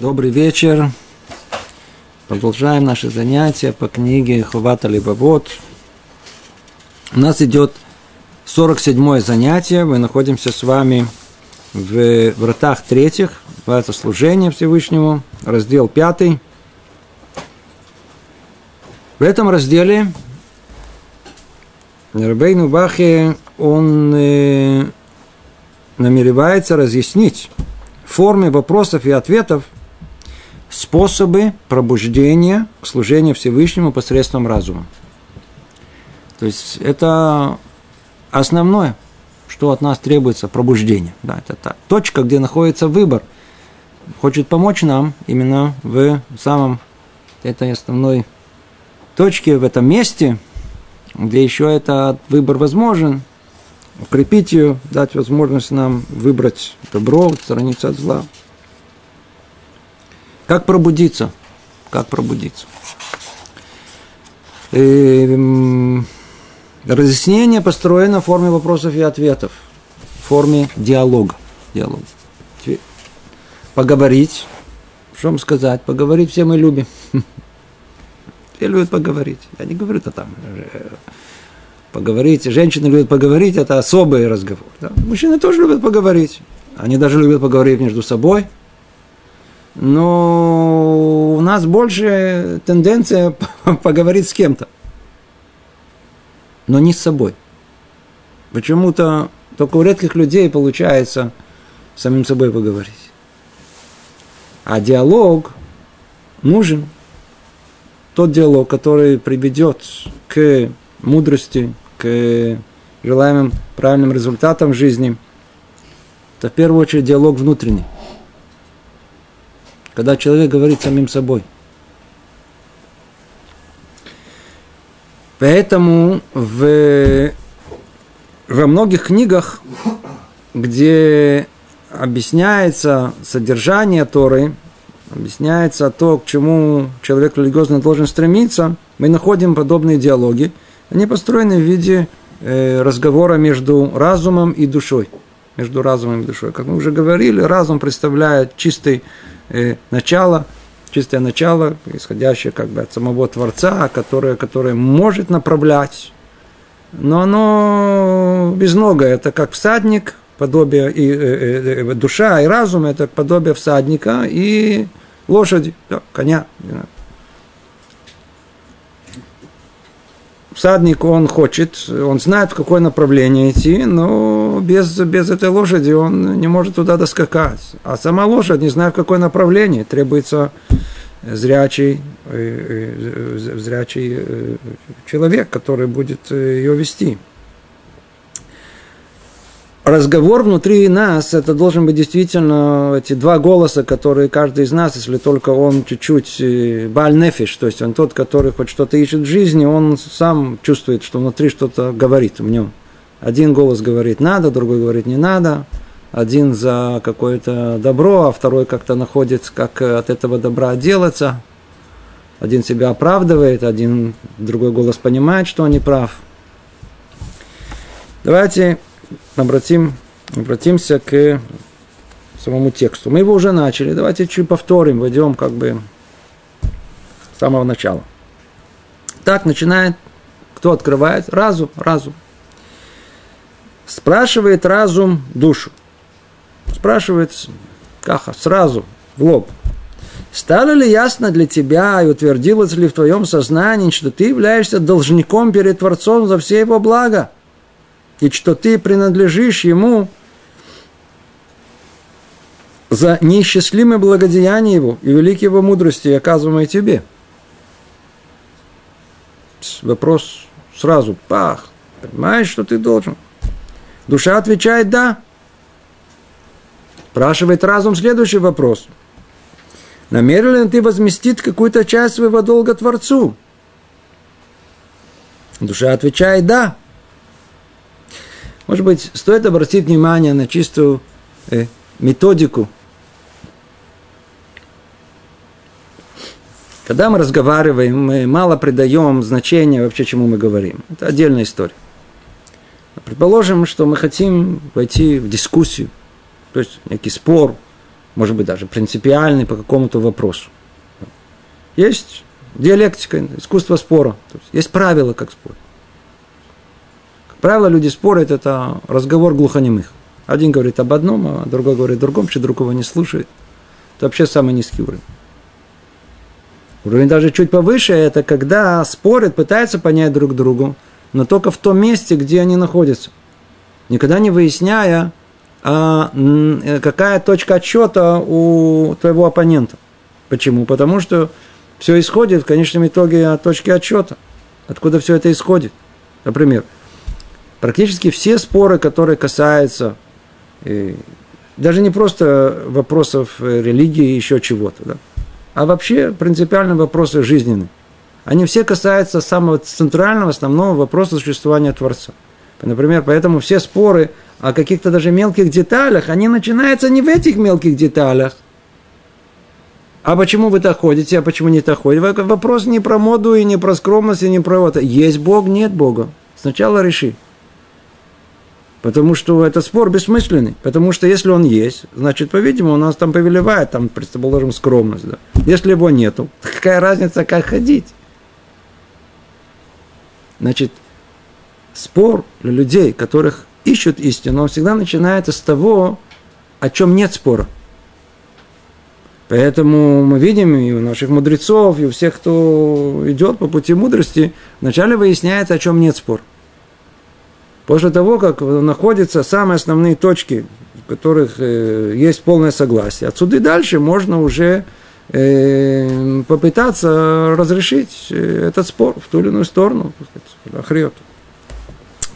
Добрый вечер. Продолжаем наши занятия по книге Хувата Либавод. У нас идет 47 занятие. Мы находимся с вами в вратах третьих. Это служение Всевышнему. Раздел пятый. В этом разделе Рабейну Бахе он э, намеревается разъяснить в форме вопросов и ответов способы пробуждения к служению Всевышнему посредством разума. То есть это основное, что от нас требуется пробуждение. Да, это та точка, где находится выбор. Хочет помочь нам именно в самом этой основной точке, в этом месте, где еще этот выбор возможен, укрепить ее, дать возможность нам выбрать добро, отстраниться от зла. Как пробудиться? Как пробудиться? И, эм, разъяснение построено в форме вопросов и ответов, в форме диалога. диалога. Поговорить, что вам сказать, поговорить все мы любим. Все любят поговорить. Я не говорю это там э, поговорить. Женщины любят поговорить, это особый разговор. Да? Мужчины тоже любят поговорить. Они даже любят поговорить между собой. Но у нас больше тенденция поговорить с кем-то. Но не с собой. Почему-то только у редких людей получается самим собой поговорить. А диалог нужен. Тот диалог, который приведет к мудрости, к желаемым правильным результатам жизни, это в первую очередь диалог внутренний. Когда человек говорит самим собой. Поэтому в, во многих книгах, где объясняется содержание Торы, объясняется то, к чему человек религиозно должен стремиться, мы находим подобные диалоги – они построены в виде э, разговора между разумом и душой. Между разумом и душой. Как мы уже говорили, разум представляет чистое э, начало, чистое начало, исходящее как бы от самого Творца, которое, которое может направлять, но оно без нога. Это как всадник, подобие и э, э, э душа и разум это подобие всадника и лошади, да, коня всадник, он хочет, он знает, в какое направление идти, но без, без этой лошади он не может туда доскакать. А сама лошадь, не знает, в какое направление, требуется зрячий, э, э, зрячий э, человек, который будет ее вести разговор внутри нас, это должен быть действительно эти два голоса, которые каждый из нас, если только он чуть-чуть э, бальнефиш, то есть он тот, который хоть что-то ищет в жизни, он сам чувствует, что внутри что-то говорит в нем. Один голос говорит надо, другой говорит не надо, один за какое-то добро, а второй как-то находит, как от этого добра отделаться. Один себя оправдывает, один другой голос понимает, что он не прав. Давайте обратим, обратимся к самому тексту. Мы его уже начали, давайте чуть повторим, войдем как бы с самого начала. Так начинает, кто открывает? Разум, разум. Спрашивает разум душу. Спрашивает каха, сразу, в лоб. Стало ли ясно для тебя и утвердилось ли в твоем сознании, что ты являешься должником перед Творцом за все его блага? И что ты принадлежишь ему за неисчислимое благодеяние его и великие его мудрости, оказываемые тебе. Вопрос сразу, пах, понимаешь, что ты должен? Душа отвечает «да». Спрашивает разум следующий вопрос. Намерен ли ты возместить какую-то часть своего долга Творцу? Душа отвечает «да». Может быть, стоит обратить внимание на чистую э, методику. Когда мы разговариваем, мы мало придаем значения вообще, чему мы говорим. Это отдельная история. Предположим, что мы хотим войти в дискуссию, то есть некий спор может быть, даже принципиальный по какому-то вопросу. Есть диалектика, искусство спора. Есть, есть правила, как спорить. Правило, люди спорят, это разговор глухонемых. Один говорит об одном, а другой говорит о другом, что другого не слушает. Это вообще самый низкий уровень. Уровень даже чуть повыше, это когда спорят, пытаются понять друг другу, но только в том месте, где они находятся. Никогда не выясняя, а, какая точка отсчета у твоего оппонента. Почему? Потому что все исходит в конечном итоге от точки отсчета. Откуда все это исходит? Например, практически все споры, которые касаются э, даже не просто вопросов э, религии и еще чего-то, да, а вообще принципиально вопросы жизненные. Они все касаются самого центрального, основного вопроса существования Творца. Например, поэтому все споры о каких-то даже мелких деталях, они начинаются не в этих мелких деталях. А почему вы так ходите, а почему не так ходите? Вопрос не про моду и не про скромность, и не про это. Есть Бог, нет Бога. Сначала реши. Потому что этот спор бессмысленный. Потому что если он есть, значит, по-видимому, у нас там повелевает, там, предположим, скромность. Да. Если его нету, какая разница, как ходить? Значит, спор для людей, которых ищут истину, он всегда начинается с того, о чем нет спора. Поэтому мы видим и у наших мудрецов, и у всех, кто идет по пути мудрости, вначале выясняется, о чем нет спора. После того, как находятся самые основные точки, в которых э, есть полное согласие, отсюда и дальше можно уже э, попытаться разрешить э, этот спор в ту или иную сторону, охрет.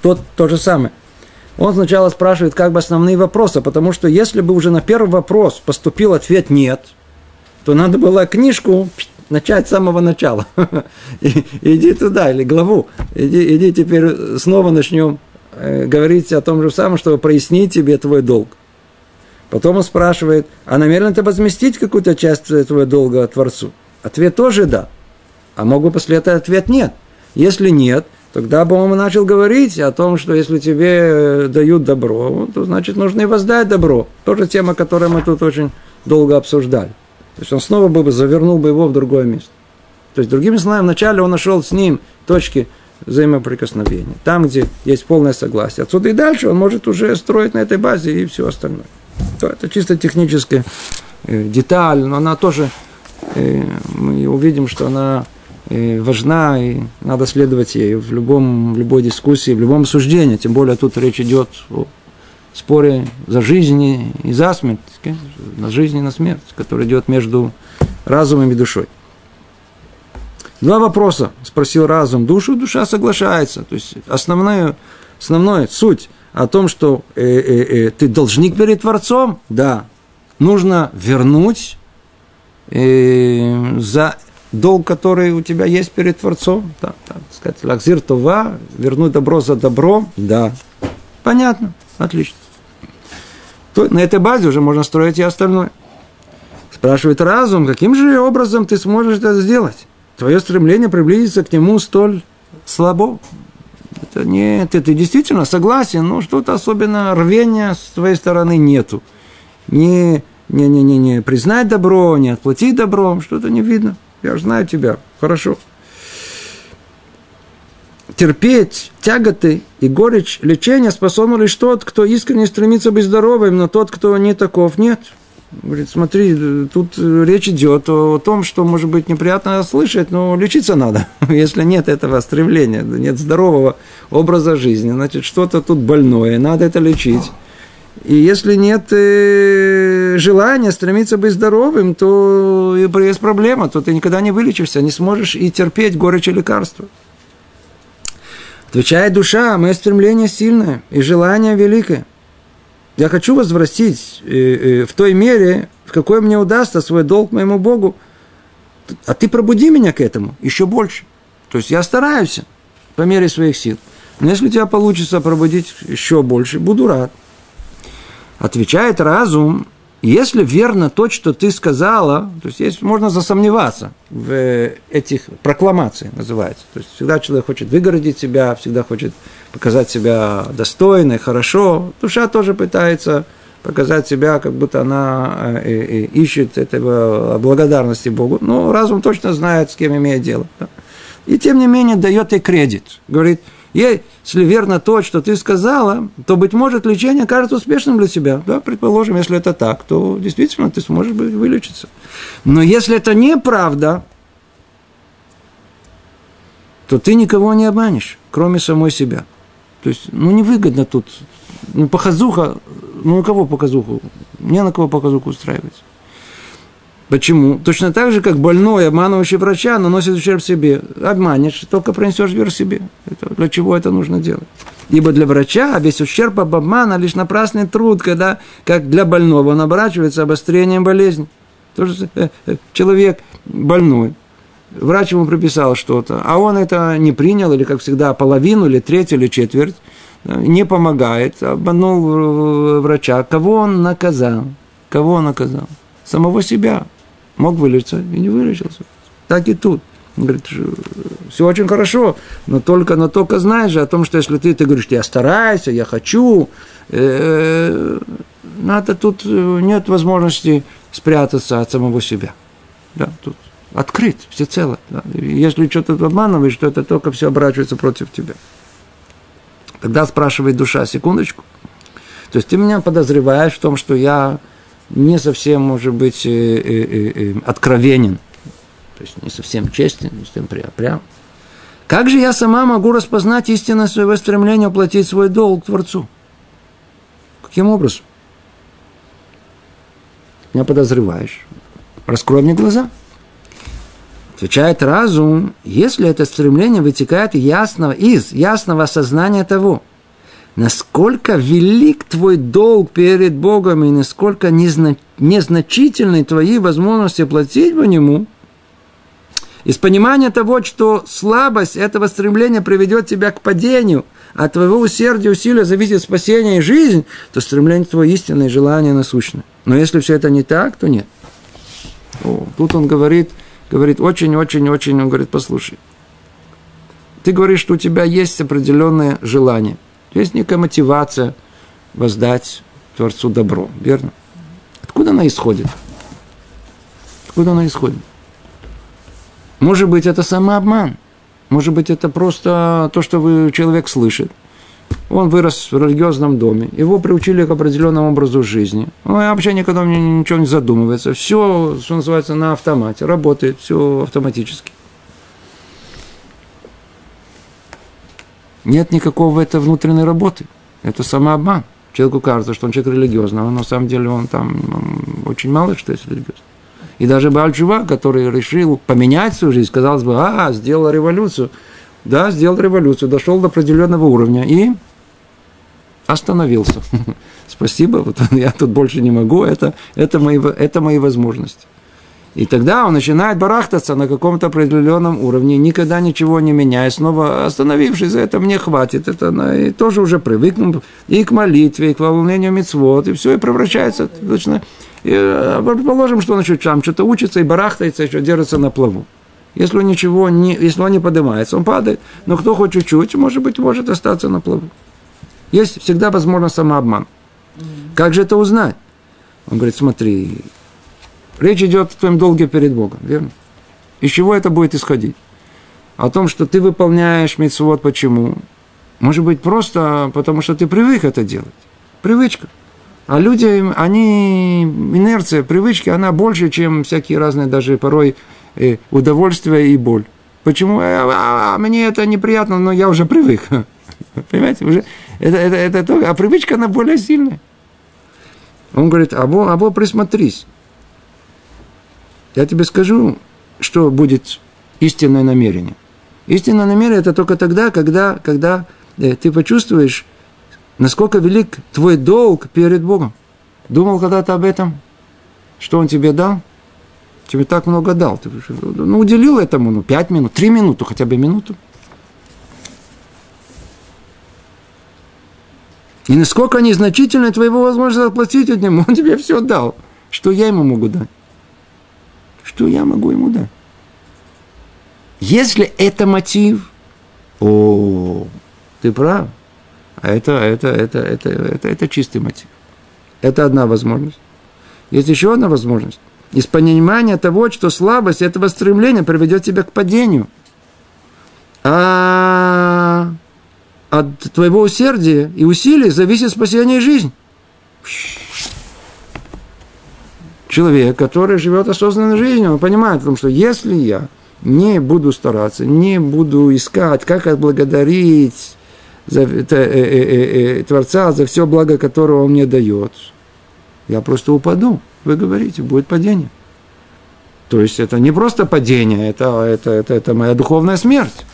Тот то же самое. Он сначала спрашивает как бы основные вопросы, потому что если бы уже на первый вопрос поступил ответ «нет», то надо было книжку начать с самого начала. Иди туда, или главу. Иди, иди теперь снова начнем говорить о том же самом, чтобы прояснить тебе твой долг. Потом он спрашивает, а намерен ты возместить какую-то часть этого долга Творцу? Ответ тоже да. А мог бы после этого ответ нет. Если нет, тогда бы он начал говорить о том, что если тебе э, дают добро, то значит нужно и воздать добро. Тоже тема, которую мы тут очень долго обсуждали. То есть он снова бы завернул бы его в другое место. То есть, другими словами, вначале он нашел с ним точки взаимоприкосновения. Там, где есть полное согласие. Отсюда и дальше он может уже строить на этой базе и все остальное. То это чисто техническая э, деталь, но она тоже, э, мы увидим, что она э, важна, и надо следовать ей в, любом, в любой дискуссии, в любом суждении. Тем более тут речь идет о споре за жизнь и за смерть, на жизнь и на смерть, который идет между разумом и душой. Два вопроса, спросил разум. Душу, душа соглашается. То есть основная, основная суть о том, что э, э, э, ты должник перед Творцом, да, нужно вернуть э, за долг, который у тебя есть перед Творцом, да, так сказать, лакзир това, вернуть добро за добро, да, понятно, отлично. То, на этой базе уже можно строить и остальное. Спрашивает разум, каким же образом ты сможешь это сделать? Твое стремление приблизиться к нему столь слабо. Это нет, ты действительно согласен, но что-то особенно рвения с твоей стороны нету. Не, не, не, не, не признать добро, не отплатить добром, что-то не видно. Я же знаю тебя, хорошо. Терпеть тяготы и горечь лечения способен лишь тот, кто искренне стремится быть здоровым, но тот, кто не таков, нет. Говорит, смотри, тут речь идет о том, что, может быть, неприятно слышать, но лечиться надо. Если нет этого стремления, нет здорового образа жизни, значит, что-то тут больное, надо это лечить. И если нет э, желания стремиться быть здоровым, то есть проблема, то ты никогда не вылечишься, не сможешь и терпеть горечь и лекарства. Отвечает душа, мое стремление сильное и желание великое. Я хочу возвратить э, э, в той мере, в какой мне удастся свой долг моему Богу. А ты пробуди меня к этому еще больше. То есть я стараюсь по мере своих сил. Но если у тебя получится пробудить еще больше, буду рад. Отвечает разум, если верно то, что ты сказала, то есть, есть можно засомневаться в этих прокламациях, называется. То есть всегда человек хочет выгородить себя, всегда хочет показать себя достойной, хорошо. Душа тоже пытается показать себя, как будто она э, э, э, ищет этого благодарности Богу. Но разум точно знает, с кем имеет дело. И тем не менее дает ей кредит. Говорит, если верно то, что ты сказала, то, быть может, лечение кажется успешным для тебя. Да, предположим, если это так, то действительно ты сможешь вылечиться. Но если это неправда, то ты никого не обманешь, кроме самой себя. То есть, ну, невыгодно тут. Ну, показуха, ну, у кого показуху? Не на кого показуху устраивается. Почему? Точно так же, как больной, обманывающий врача, наносит ущерб себе. Обманешь, только принесешь вверх себе. Это, для чего это нужно делать? Ибо для врача весь ущерб об обмана лишь напрасный труд, когда, как для больного, он оборачивается обострением болезни. Тоже э, э, человек больной, врач ему прописал что-то, а он это не принял, или, как всегда, половину, или треть, или четверть, не помогает, обманул врача. Кого он наказал? Кого он наказал? Самого себя. Мог вылечиться и не вылечился. Так и тут. Он говорит, все очень хорошо, но только, но только знаешь же о том, что если ты, ты говоришь, я стараюсь, я хочу, э, надо тут э, нет возможности спрятаться от самого себя. Да, тут открыт всецело. Да. Если что-то обманываешь, то это только все оборачивается против тебя. Тогда спрашивает душа, секундочку. То есть ты меня подозреваешь в том, что я не совсем, может быть, э, э, э, откровенен, то есть не совсем честен, не совсем прям. Как же я сама могу распознать истинное своего стремления уплатить свой долг Творцу? Каким образом? Меня подозреваешь. Раскрой мне глаза. Отвечает разум, если это стремление вытекает ясного, из ясного осознания того – насколько велик твой долг перед Богом и насколько незна... незначительны твои возможности платить по нему, из понимания того, что слабость этого стремления приведет тебя к падению, от твоего усердия и усилия зависит спасение и жизнь, то стремление твое истинное желание насущное. Но если все это не так, то нет. О, тут он говорит, говорит очень-очень-очень, он говорит, послушай, ты говоришь, что у тебя есть определенное желание. Есть некая мотивация воздать Творцу добро, верно? Откуда она исходит? Откуда она исходит? Может быть, это самообман. Может быть, это просто то, что вы, человек слышит. Он вырос в религиозном доме, его приучили к определенному образу жизни. Он вообще никогда ничего не задумывается. Все, что называется, на автомате, работает, все автоматически. Нет никакого этой внутренней работы. Это самообман. Человеку кажется, что он человек религиозный, но на самом деле он там он очень мало что есть религиозный. И даже Бальчува, который решил поменять свою жизнь, казалось бы, а, сделал революцию. Да, сделал революцию, дошел до определенного уровня и остановился. Спасибо, вот я тут больше не могу, это, это, мои, это мои возможности. И тогда он начинает барахтаться на каком-то определенном уровне, никогда ничего не меняя, снова остановившись за это, мне хватит, это и тоже уже привыкнул и к молитве, и к волнению мецвод, и все, и превращается точно. И, э, предположим, что он еще там что-то учится и барахтается, еще держится на плаву. Если он ничего не, если он не поднимается, он падает. Но кто хоть чуть-чуть, может быть, может остаться на плаву. Есть всегда возможность самообман. Как же это узнать? Он говорит, смотри, Речь идет о твоем долге перед Богом, верно? Из чего это будет исходить? О том, что ты выполняешь митцвот, почему? Может быть, просто потому, что ты привык это делать. Привычка. А люди, они, инерция, привычки, она больше, чем всякие разные даже порой э, удовольствия и боль. Почему? А, а, а, мне это неприятно, но я уже привык. Понимаете? Уже, это, это, это то, а привычка, она более сильная. Он говорит, або, або присмотрись. Я тебе скажу, что будет истинное намерение. Истинное намерение – это только тогда, когда, когда э, ты почувствуешь, насколько велик твой долг перед Богом. Думал когда-то об этом? Что Он тебе дал? Тебе так много дал. Ты, ну, уделил этому ну, пять минут, три минуты, хотя бы минуту. И насколько незначительно твоего возможности заплатить от него, он тебе все дал. Что я ему могу дать? Что я могу ему дать? Если это мотив, о, ты прав. А это, это, это, это, это, это чистый мотив. Это одна возможность. Есть еще одна возможность. Из понимания того, что слабость этого стремления приведет тебя к падению. А от твоего усердия и усилий зависит спасение и жизнь. Человек, который живет осознанной жизнью, он понимает, потому что если я не буду стараться, не буду искать, как отблагодарить за, э, э, э, Творца за все благо, которое Он мне дает, я просто упаду. Вы говорите, будет падение. То есть это не просто падение, это, это, это, это моя духовная смерть.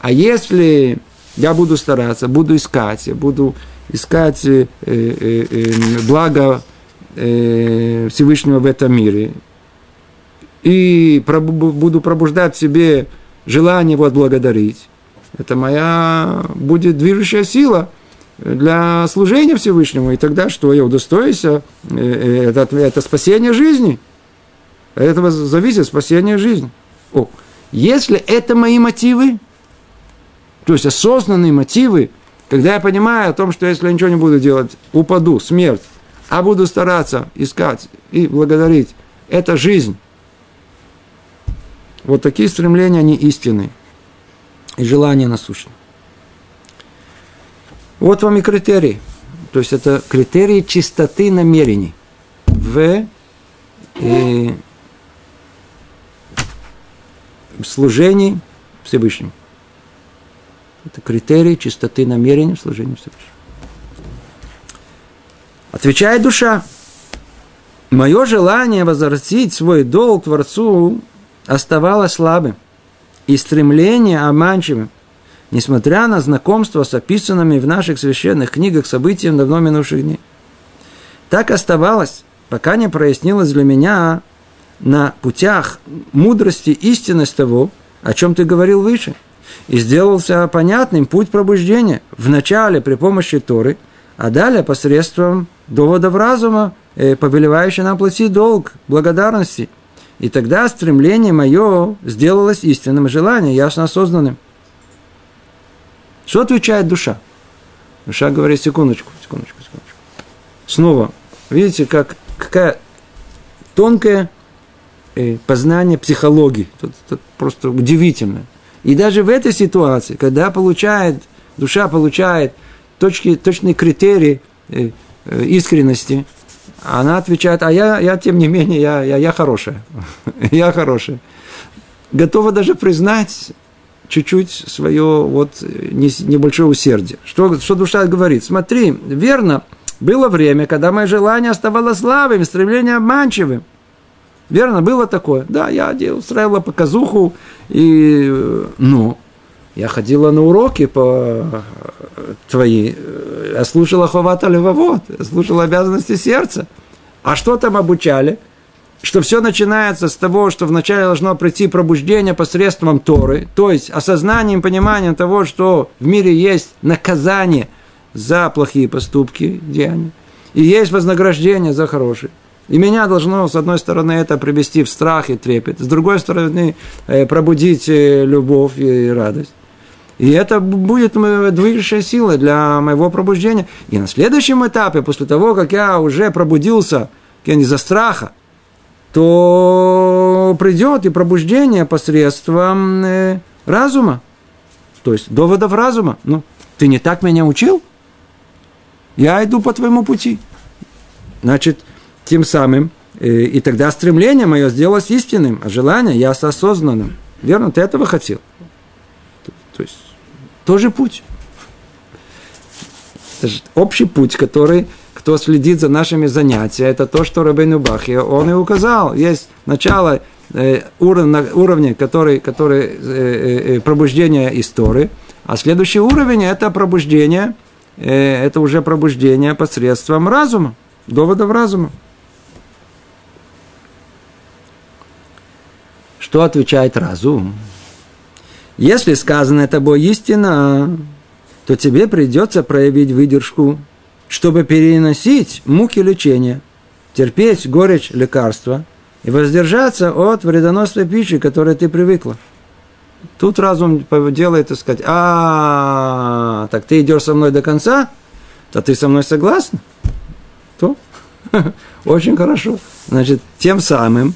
А если я буду стараться, буду искать, я буду искать э, э, э, благо э, Всевышнего в этом мире, и буду пробуждать в себе желание его отблагодарить, это моя будет движущая сила для служения Всевышнему. И тогда что? Я удостоюсь э, э, это, это спасение жизни. От этого зависит спасение жизни. О, если это мои мотивы, то есть осознанные мотивы, когда я понимаю о том, что если я ничего не буду делать, упаду, смерть, а буду стараться искать и благодарить, это жизнь. Вот такие стремления, они истинные и желание насущно. Вот вам и критерии. То есть это критерии чистоты намерений в э, служении Всевышнему. Это критерии чистоты намерений в служении Всевышнему. Отвечает душа. Мое желание возвратить свой долг Творцу оставалось слабым – и стремление обманчивым, несмотря на знакомство с описанными в наших священных книгах событиями давно минувших дней. Так оставалось, пока не прояснилось для меня на путях мудрости истинность того, о чем ты говорил выше, и сделался понятным путь пробуждения вначале при помощи Торы, а далее посредством доводов разума, э, повелевающий нам платить долг благодарности – и тогда стремление мое сделалось истинным, желание ясно осознанным. Что отвечает душа? Душа говорит, секундочку, секундочку, секундочку. Снова, видите, как, какая тонкое э, познание психологии. Тут, тут просто удивительно. И даже в этой ситуации, когда получает, душа получает точки, точные критерии э, э, искренности, она отвечает, а я, я тем не менее, я, я, я хорошая. я хорошая. Готова даже признать чуть-чуть свое вот небольшое усердие. Что, что душа говорит? Смотри, верно, было время, когда мое желание оставалось слабым, стремление обманчивым. Верно, было такое. Да, я устраивала показуху, и, ну, я ходила на уроки по твои, я слушала Ховата Левовод, я слушала обязанности сердца. А что там обучали? Что все начинается с того, что вначале должно прийти пробуждение посредством Торы, то есть осознанием, пониманием того, что в мире есть наказание за плохие поступки, деяния, и есть вознаграждение за хорошие. И меня должно, с одной стороны, это привести в страх и трепет, с другой стороны, э, пробудить э, любовь и радость. И это будет движущая сила для моего пробуждения. И на следующем этапе, после того, как я уже пробудился из-за страха, то придет и пробуждение посредством э, разума. То есть доводов разума. Ну, ты не так меня учил? Я иду по твоему пути. Значит, тем самым, э, и тогда стремление мое сделалось истинным, а желание я осознанным. Верно, ты этого хотел. То есть тоже путь. Общий путь, который, кто следит за нашими занятиями, это то, что Рабейну Бахи, он и указал. Есть начало э, уровня, уровня который, который э, э, э пробуждение истории, а следующий уровень это пробуждение, э, это уже пробуждение посредством разума, доводов разума. Что отвечает разум? Если сказано тобой истина, то тебе придется проявить выдержку, чтобы переносить муки лечения, терпеть горечь лекарства и воздержаться от вредоносной пищи, к которой ты привыкла. Тут разум делает и сказать, а, так ты идешь со мной до конца, то ты со мной согласна? То Очень хорошо. Значит, тем самым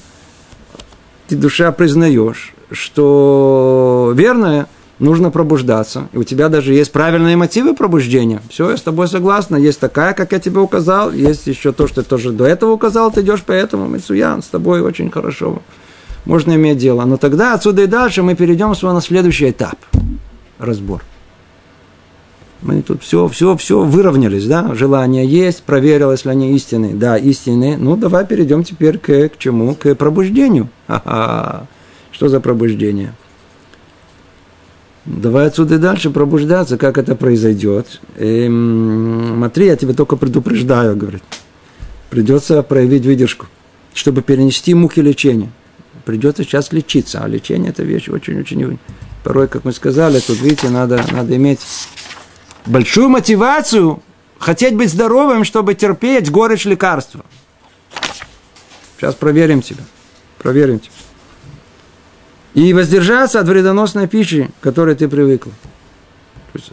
ты душа признаешь, что верное нужно пробуждаться. И у тебя даже есть правильные мотивы пробуждения. Все, я с тобой согласна. Есть такая, как я тебе указал. Есть еще то, что ты тоже до этого указал. Ты идешь по этому. Мицуян, с тобой очень хорошо. Можно иметь дело. Но тогда отсюда и дальше мы перейдем с вами на следующий этап. Разбор. Мы тут все, все, все выровнялись, да? Желание есть, проверил, если они истинные. Да, истинные. Ну, давай перейдем теперь к, к чему? К пробуждению. Ха-ха. Что за пробуждение? Давай отсюда и дальше пробуждаться, как это произойдет. И, эм, смотри, я тебе только предупреждаю, говорит. Придется проявить выдержку, чтобы перенести муки лечения. Придется сейчас лечиться, а лечение это вещь очень-очень... Порой, как мы сказали, тут, видите, надо, надо иметь большую мотивацию хотеть быть здоровым, чтобы терпеть горечь лекарства. Сейчас проверим тебя. Проверим тебя. И воздержаться от вредоносной пищи, к которой ты есть,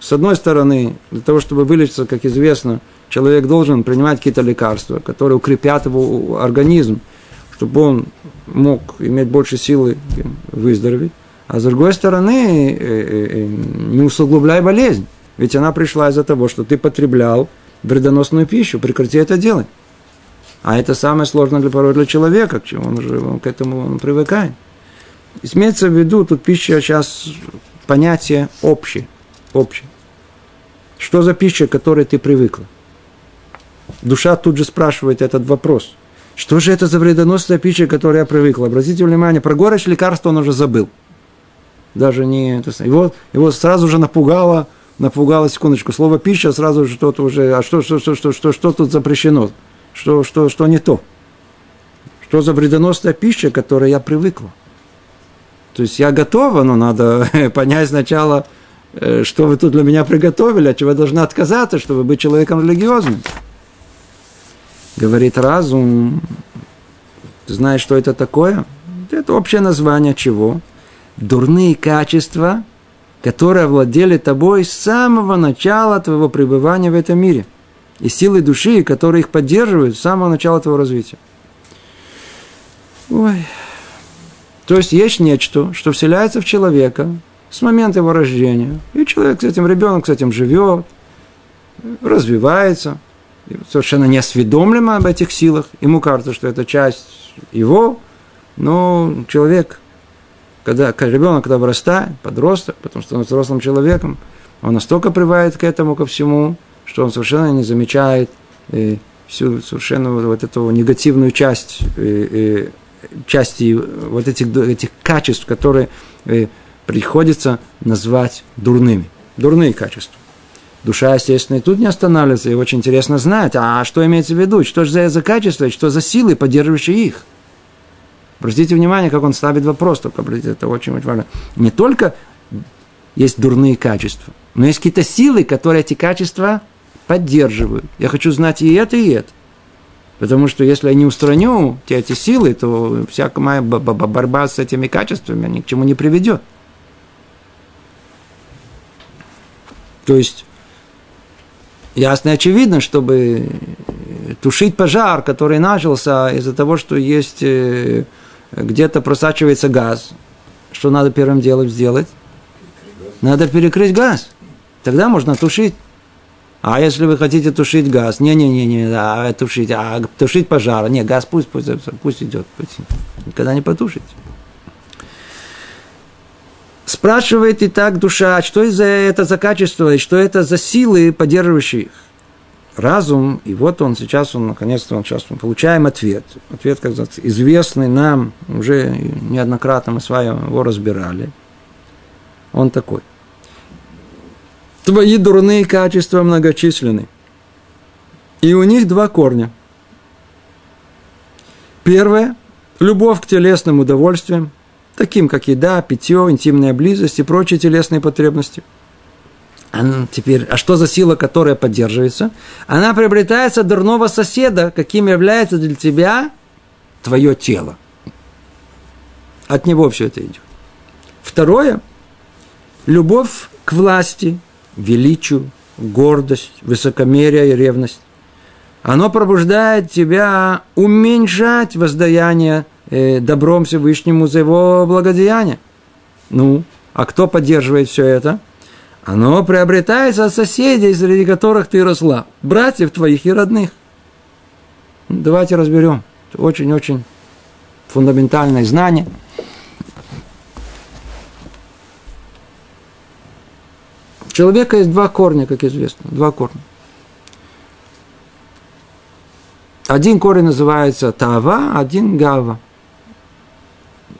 с одной стороны, для того, чтобы вылечиться, как известно, человек должен принимать какие-то лекарства, которые укрепят его организм, чтобы он мог иметь больше силы выздороветь. А с другой стороны, э, э, э, не усугубляй болезнь. Ведь она пришла из-за того, что ты потреблял вредоносную пищу. Прекрати это делать. А это самое сложное для порой для человека, к чему он уже он к этому он привыкает. Имеется в виду, тут пища сейчас понятие общее. общее. Что за пища, к которой ты привыкла? Душа тут же спрашивает этот вопрос. Что же это за вредоносная пища, к которой я привыкла? Обратите внимание, про горечь лекарства он уже забыл. Даже не... Его, его сразу же напугало, напугало, секундочку, слово пища, сразу же что-то уже... А что, что, что, что, что, что тут запрещено? Что, что, что не то? Что за вредоносная пища, к которой я привыкла? То есть я готова, но надо понять сначала, э, что вы тут для меня приготовили, от чего я должна отказаться, чтобы быть человеком религиозным. Говорит разум. Ты знаешь, что это такое? Это общее название чего? Дурные качества, которые владели тобой с самого начала твоего пребывания в этом мире. И силы души, которые их поддерживают с самого начала твоего развития. Ой, то есть есть нечто, что вселяется в человека с момента его рождения. И человек с этим, ребенок с этим живет, развивается, совершенно не осведомлен об этих силах. Ему кажется, что это часть его, но человек, когда, ребенок, когда вырастает, подросток, потом становится взрослым человеком, он настолько привает к этому, ко всему, что он совершенно не замечает э, всю совершенно вот эту негативную часть э, э, части вот этих, этих качеств, которые э, приходится назвать дурными. Дурные качества. Душа, естественно, и тут не останавливается, и очень интересно знать, а что имеется в виду, что же за, за качества, что за силы, поддерживающие их. Обратите внимание, как он ставит вопрос, только обратите, это очень-очень важно. Не только есть дурные качества, но есть какие-то силы, которые эти качества поддерживают. Я хочу знать и это, и это. Потому что если я не устраню те эти силы, то всякая моя борьба с этими качествами ни к чему не приведет. То есть, ясно и очевидно, чтобы тушить пожар, который начался из-за того, что есть э, где-то просачивается газ, что надо первым делом сделать? Надо перекрыть газ. Тогда можно тушить. А если вы хотите тушить газ, не-не-не, а тушить, а тушить пожар, не, газ пусть, пусть, пусть идет, пусть, никогда не потушите. Спрашивает и так душа, что это за качество, и что это за силы, поддерживающие их. Разум, и вот он сейчас, он наконец-то, он сейчас мы получаем ответ. Ответ, как известный нам, уже неоднократно мы с вами его разбирали. Он такой – Твои дурные качества многочисленны. И у них два корня. Первое – любовь к телесным удовольствиям, таким как еда, питье, интимная близость и прочие телесные потребности. А теперь, а что за сила, которая поддерживается? Она приобретается дурного соседа, каким является для тебя твое тело. От него все это идет. Второе – любовь к власти, величию, гордость, высокомерие и ревность. оно пробуждает тебя уменьшать воздаяние э, добром Всевышнему за его благодеяние. Ну, а кто поддерживает все это? Оно приобретается от соседей, среди которых ты росла, братьев твоих и родных. Давайте разберем. Очень-очень фундаментальное знание. Человека есть два корня, как известно. Два корня. Один корень называется Тава, один Гава.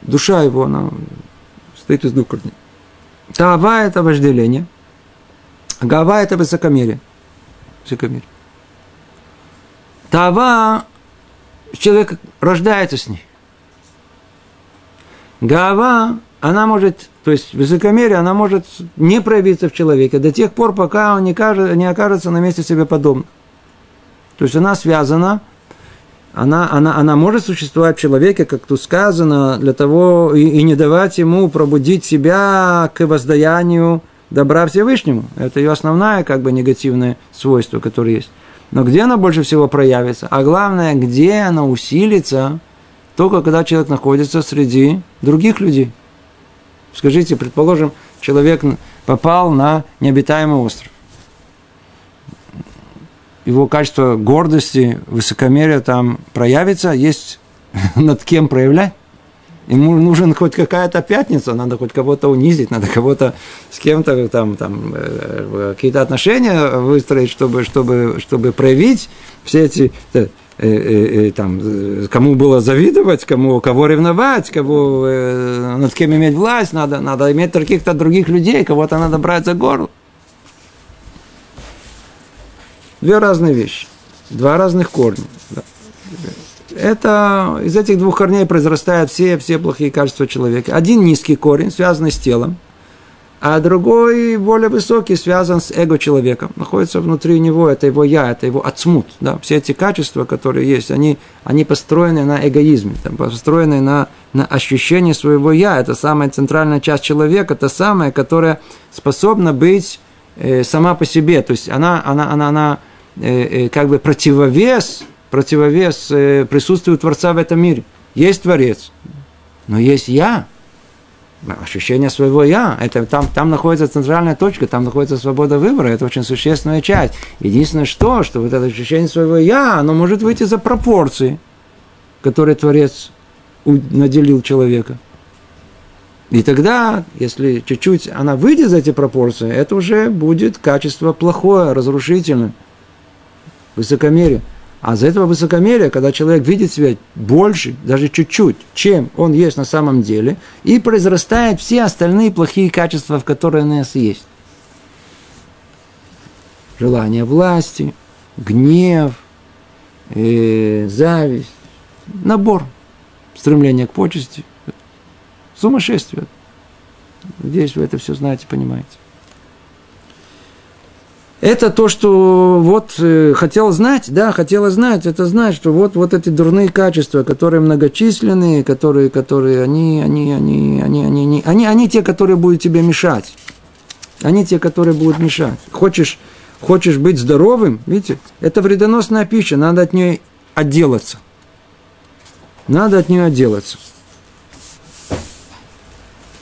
Душа его, она состоит из двух корней. Тава – это вожделение. Гава – это высокомерие. Высокомерие. Тава – человек рождается с ней. Гава, она может, то есть высокомерие, она может не проявиться в человеке до тех пор, пока он не, кажется, не окажется на месте себе подобным. То есть она связана она, она, она может существовать в человеке, как тут сказано, для того и, и не давать ему пробудить себя к воздаянию добра Всевышнему. Это ее основное как бы негативное свойство, которое есть. Но где она больше всего проявится? А главное, где она усилится, только когда человек находится среди других людей. Скажите, предположим, человек попал на необитаемый остров его качество гордости, высокомерия там проявится, есть над кем проявлять. Ему нужен хоть какая-то пятница, надо хоть кого-то унизить, надо кого-то с кем-то там, там э, какие-то отношения выстроить, чтобы, чтобы, чтобы проявить все эти э, э, э, там, кому было завидовать, кому, кого ревновать, кого, э, над кем иметь власть, надо, надо иметь каких-то других людей, кого-то надо брать за горло. Две разные вещи. Два разных корня. Да. Это из этих двух корней произрастают все, все плохие качества человека. Один низкий корень, связанный с телом, а другой, более высокий, связан с эго человека. Находится внутри него, это его я, это его отсмут. Да? Все эти качества, которые есть, они, они построены на эгоизме, там, построены на, на ощущении своего я. Это самая центральная часть человека, это самая, которая способна быть э, сама по себе. То есть она, она, она, она Э, э, как бы противовес, противовес э, присутствию Творца в этом мире. Есть Творец, но есть я. Ощущение своего я. Это, там, там находится центральная точка, там находится свобода выбора. Это очень существенная часть. Единственное, что, что вот это ощущение своего я, оно может выйти за пропорции, которые Творец наделил человека. И тогда, если чуть-чуть она выйдет за эти пропорции, это уже будет качество плохое, разрушительное высокомерие. А за этого высокомерия, когда человек видит себя больше, даже чуть-чуть, чем он есть на самом деле, и произрастают все остальные плохие качества, в которые у нас есть. Желание власти, гнев, э, зависть, набор, стремление к почести, сумасшествие. Здесь вы это все знаете, понимаете. Это то, что вот э, хотел знать, да, хотела знать, это знать, что вот, вот эти дурные качества, которые многочисленные, которые, которые они, они, они, они, они, они, они, они те, которые будут тебе мешать. Они те, которые будут мешать. Хочешь, хочешь быть здоровым, видите, это вредоносная пища, надо от нее отделаться. Надо от нее отделаться.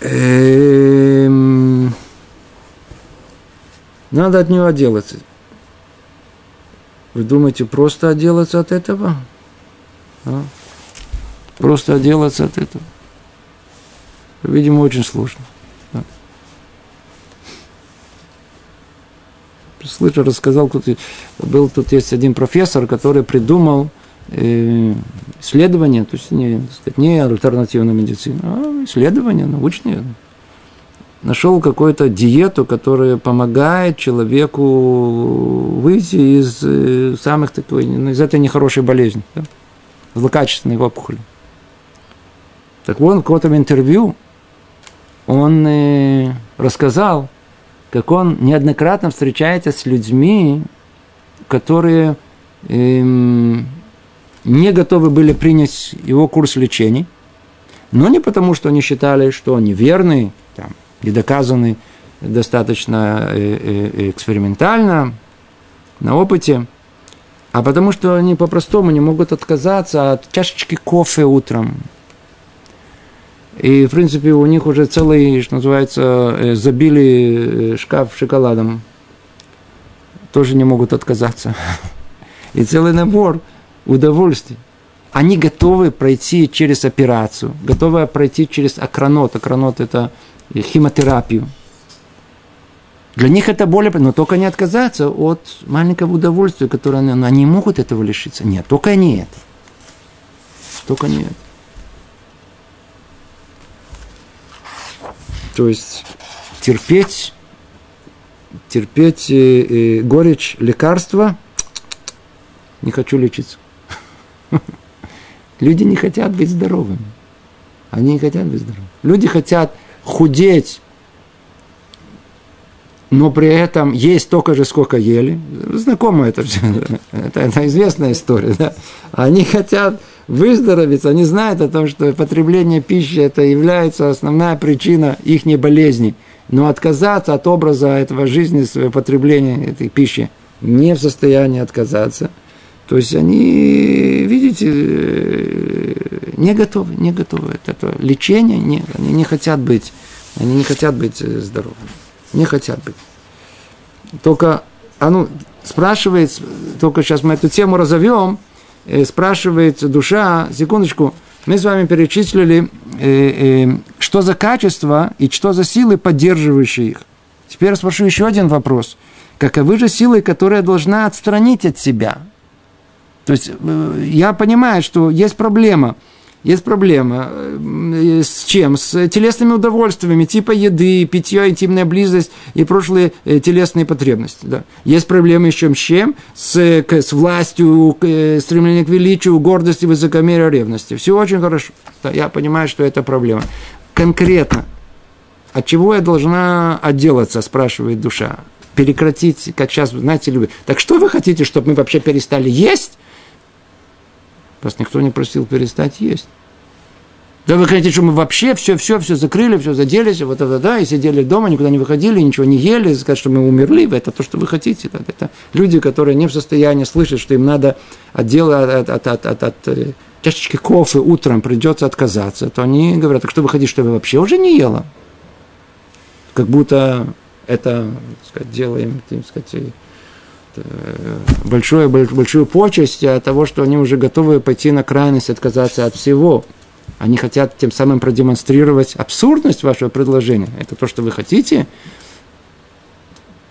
Эм... Надо от него отделаться. Вы думаете, просто отделаться от этого? А? Просто отделаться от этого? Видимо, очень сложно. Да. Слышу, рассказал, тут был тут есть один профессор, который придумал э, исследование, то есть не, сказать, не альтернативную медицину, а исследование научное, нашел какую-то диету, которая помогает человеку выйти из э, самых такой, ну, из этой нехорошей болезни, да? злокачественной опухоли. Так вот, в каком-то интервью он э, рассказал, как он неоднократно встречается с людьми, которые э, не готовы были принять его курс лечения, но не потому, что они считали, что они верные, и доказаны достаточно э, э, экспериментально, на опыте, А потому что они по-простому не могут отказаться от чашечки кофе утром. И, в принципе, у них уже целый, что называется, э, забили э, шкаф шоколадом. Тоже не могут отказаться. И целый набор удовольствий. Они готовы пройти через операцию, готовы пройти через акронот. Акронот – это химиотерапию. Для них это более, но только не отказаться от маленького удовольствия, которое они, они могут этого лишиться. Нет, только не это. Только не это. То есть терпеть, терпеть э, э, горечь лекарства, не хочу лечиться. Люди не хотят быть здоровыми. Они не хотят быть здоровыми. Люди хотят худеть, но при этом есть столько же, сколько ели. Знакомо это все. Это, это известная история. Да? Они хотят выздороветь, они знают о том, что потребление пищи это является основная причина их болезни. Но отказаться от образа этого жизни, своего потребления этой пищи, не в состоянии отказаться. То есть они, видите, не готовы, не готовы. Это, это лечение, нет, они не хотят быть, они не хотят быть здоровыми. Не хотят быть. Только, а ну, спрашивает, только сейчас мы эту тему разовьем, э, спрашивает душа, секундочку, мы с вами перечислили, э, э, что за качества и что за силы, поддерживающие их. Теперь спрошу еще один вопрос. Каковы же силы, которые должна отстранить от себя? То есть я понимаю, что есть проблема – есть проблема. Э, с чем? С телесными удовольствиями, типа еды, питье, интимная близость и прошлые э, телесные потребности. Да. Есть проблемы еще с чем? С, с властью, э, стремление к величию, гордости, высокомерия, ревности. Все очень хорошо. Да, я понимаю, что это проблема. Конкретно, от чего я должна отделаться, спрашивает душа. Прекратить, как сейчас, знаете, любят. Так что вы хотите, чтобы мы вообще перестали есть? Вас никто не просил перестать есть. Да вы хотите, что мы вообще все, все, все закрыли, все заделись, вот это, да, и сидели дома, никуда не выходили, ничего не ели, сказать, что мы умерли, это то, что вы хотите. Да, это люди, которые не в состоянии слышать, что им надо отдела от, от, от, от, от э, чашечки кофе утром придется отказаться, то они говорят, так что вы хотите, чтобы я вообще уже не ела? Как будто это, так сказать, делаем, так сказать, большую, большую почесть от того, что они уже готовы пойти на крайность, отказаться от всего. Они хотят тем самым продемонстрировать абсурдность вашего предложения. Это то, что вы хотите.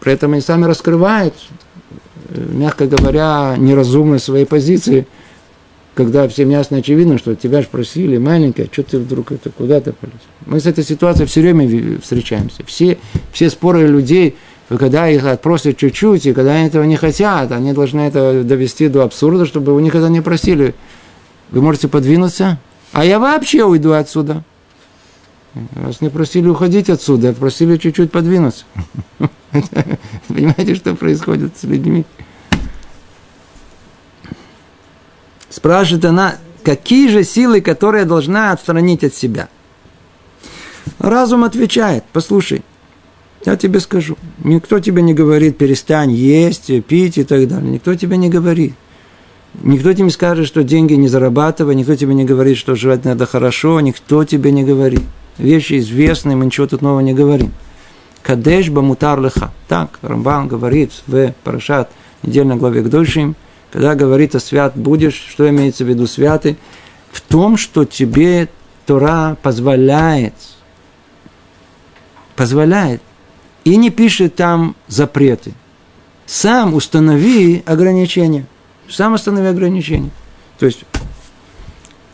При этом они сами раскрывают, э, мягко говоря, неразумно своей позиции, когда всем ясно очевидно, что тебя же просили, маленькая, что ты вдруг это, куда ты полез? Мы с этой ситуацией все время встречаемся. Все, все споры людей – когда их отпросят чуть-чуть, и когда они этого не хотят, они должны это довести до абсурда, чтобы у них это не просили. Вы можете подвинуться, а я вообще уйду отсюда. Вас не просили уходить отсюда, а просили чуть-чуть подвинуться. Понимаете, что происходит с людьми? Спрашивает она, какие же силы, которые должна отстранить от себя? Разум отвечает, послушай, я тебе скажу. Никто тебе не говорит, перестань есть, пить и так далее. Никто тебе не говорит. Никто тебе не скажет, что деньги не зарабатывай, никто тебе не говорит, что жрать надо хорошо, никто тебе не говорит. Вещи известные, мы ничего тут нового не говорим. Кадеш бамутар леха. Так, Рамбан говорит в Парашат, недельной главе к Дольшим, когда говорит о свят будешь, что имеется в виду святый? В том, что тебе Тора позволяет, позволяет и не пишет там запреты. Сам установи ограничения. Сам установи ограничения. То есть,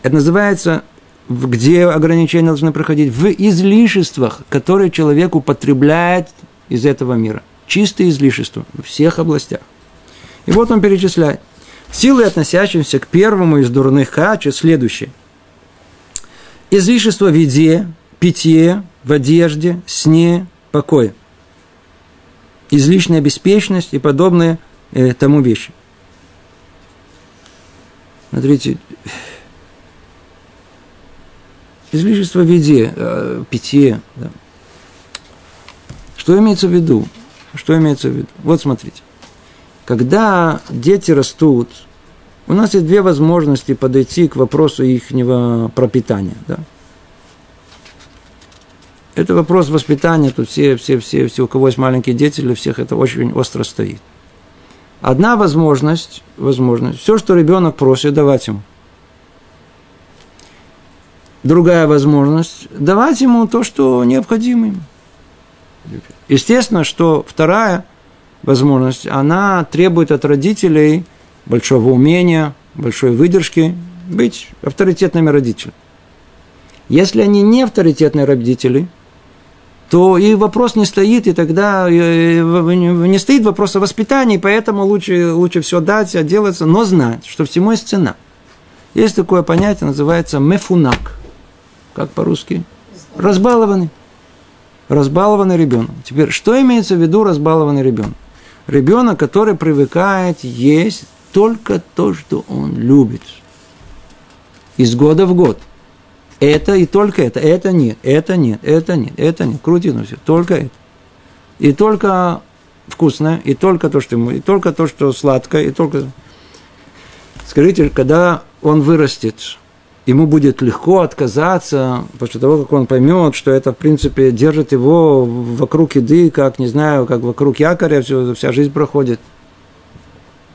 это называется, где ограничения должны проходить? В излишествах, которые человек употребляет из этого мира. Чистые излишества в всех областях. И вот он перечисляет. Силы, относящиеся к первому из дурных качеств, следующие. Излишество в еде, питье, в одежде, сне, покое излишняя беспечность и подобные э, тому вещи. Смотрите, излишество в еде, э, питье. Да. Что имеется в виду? Что имеется в виду? Вот смотрите. когда дети растут, у нас есть две возможности подойти к вопросу их пропитания. Да? Это вопрос воспитания, тут все, все, все, все, у кого есть маленькие дети, для всех это очень остро стоит. Одна возможность, возможность, все, что ребенок просит, давать ему. Другая возможность, давать ему то, что необходимо ему. Естественно, что вторая возможность, она требует от родителей большого умения, большой выдержки быть авторитетными родителями. Если они не авторитетные родители – то и вопрос не стоит, и тогда не стоит вопрос о воспитании, поэтому лучше, лучше все дать, отделаться, но знать, что всему есть цена. Есть такое понятие, называется мефунак. Как по-русски? Разбалованный. Разбалованный ребенок. Теперь, что имеется в виду разбалованный ребенок? Ребенок, который привыкает есть только то, что он любит. Из года в год – это и только это. Это нет, это нет, это нет, это нет. Крути ну все, только это. И только вкусное, и только то, что ему, и только то, что сладкое, и только... Скажите, когда он вырастет, ему будет легко отказаться после того, как он поймет, что это, в принципе, держит его вокруг еды, как, не знаю, как вокруг якоря все, вся жизнь проходит.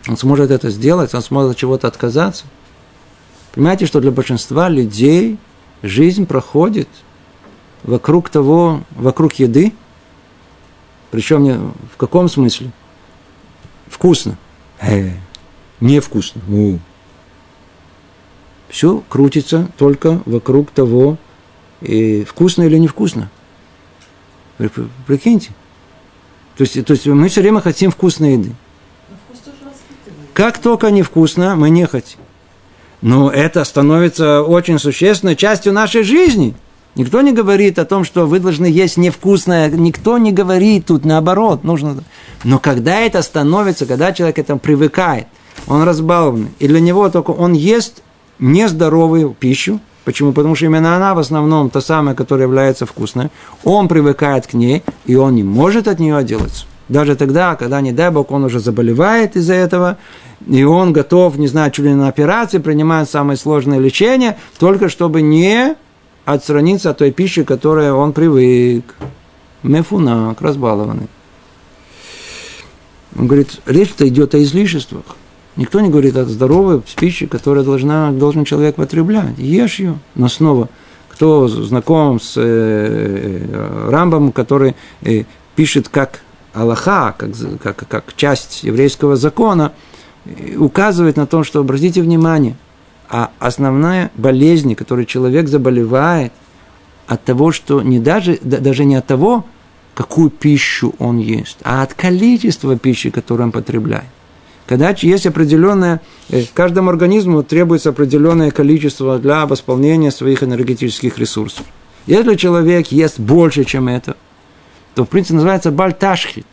Он сможет это сделать, он сможет от чего-то отказаться. Понимаете, что для большинства людей жизнь проходит вокруг того, вокруг еды, причем в каком смысле? Вкусно. Э, невкусно. У. Все крутится только вокруг того, и вкусно или невкусно. Прикиньте. То есть, то есть мы все время хотим вкусной еды. Как только невкусно, мы не хотим но это становится очень существенной частью нашей жизни. Никто не говорит о том, что вы должны есть невкусное. Никто не говорит тут, наоборот, нужно. Но когда это становится, когда человек к этому привыкает, он разбалованный, и для него только он ест нездоровую пищу, Почему? Потому что именно она в основном та самая, которая является вкусной. Он привыкает к ней, и он не может от нее отделаться. Даже тогда, когда, не дай бог, он уже заболевает из-за этого, и он готов, не знаю, чуть ли на операции, принимает самое сложное лечение, только чтобы не отстраниться от той пищи, к которой он привык. Мефунак, разбалованный. Он говорит, речь-то идет о излишествах. Никто не говорит о здоровой пище, которую должна, должен человек потреблять. Ешь ее. Но снова, кто знаком с э, э Рамбом, который э, пишет как Аллаха, как, как, как часть еврейского закона – указывает на то, что обратите внимание, а основная болезнь, которой человек заболевает, от того, что не даже, даже не от того, какую пищу он ест, а от количества пищи, которую он потребляет. Когда есть определенное, э, каждому организму требуется определенное количество для восполнения своих энергетических ресурсов. Если человек ест больше, чем это, то, в принципе, называется бальташхит.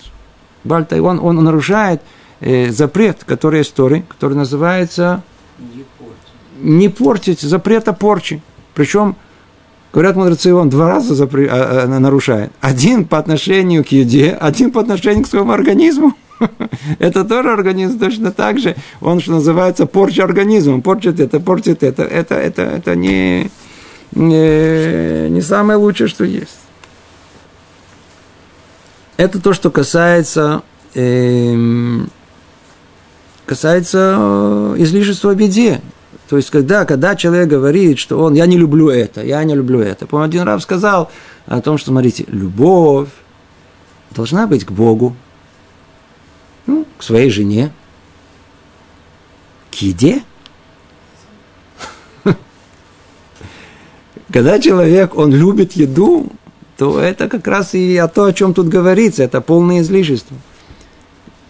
Бальта, он, он нарушает э, запрет, который есть Торы, который называется не портить, не портить запрета порчи. Причем, говорят мудрецы, он два раза запре- а, а, нарушает. Один по отношению к еде, один по отношению к своему организму. Это тоже организм точно так же. Он, что называется, порча организма. Портит это, портит это. Это, это, это не, не, не самое лучшее, что есть. Это то, что касается эм, касается э, излишества в беде. То есть, когда, когда человек говорит, что он, я не люблю это, я не люблю это. Помню, один раб сказал о том, что, смотрите, любовь должна быть к Богу, ну, к своей жене, к еде. Когда человек, он любит еду, то это как раз и о том, о чем тут говорится, это полное излишество.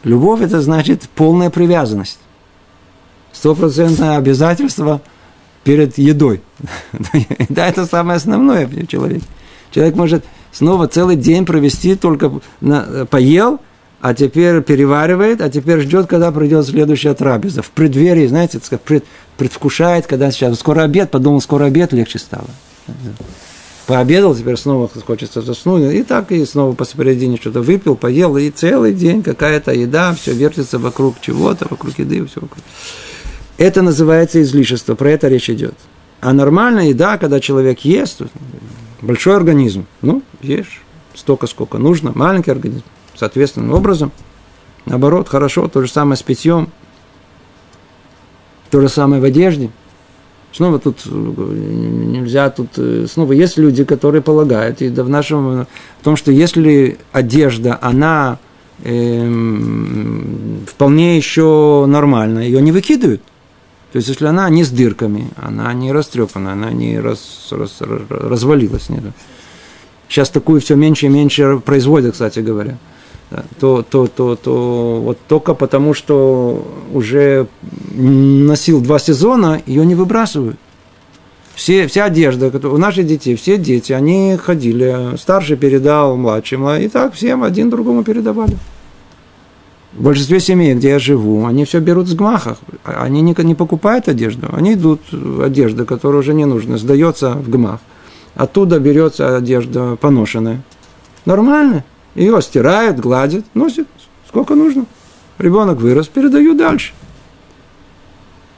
Любовь – это значит полная привязанность. Стопроцентное обязательство перед едой. да, это самое основное в человеке. Человек может снова целый день провести, только на, поел, а теперь переваривает, а теперь ждет, когда придет следующая трапеза. В преддверии, знаете, пред, предвкушает, когда сейчас скоро обед, подумал, скоро обед легче стало. Пообедал, теперь снова хочется заснуть, и так и снова посередине что-то выпил, поел, и целый день какая-то еда, все вертится вокруг чего-то, вокруг еды, все вокруг. Это называется излишество, про это речь идет. А нормальная еда, когда человек ест, большой организм, ну, ешь столько, сколько нужно, маленький организм, соответственным образом. Наоборот, хорошо, то же самое с питьем, то же самое в одежде – Снова тут э, нельзя, тут э, снова есть люди, которые полагают, и да в нашем, в том, что если одежда, она э, вполне еще нормальная, ее не выкидывают. То есть, если она не с дырками, она не растрепана, она не раз, раз, развалилась. Нет. Сейчас такую все меньше и меньше производят, кстати говоря то, то, то, то вот только потому, что уже носил два сезона, ее не выбрасывают. Все, вся одежда, у наших детей, все дети, они ходили, старший передал младшему, и так всем один другому передавали. В большинстве семей, где я живу, они все берут с гмахах. Они не, не покупают одежду, они идут, одежда, которая уже не нужна, сдается в гмах. Оттуда берется одежда поношенная. Нормально. Ее стирают, гладят, носят сколько нужно. Ребенок вырос, передаю дальше.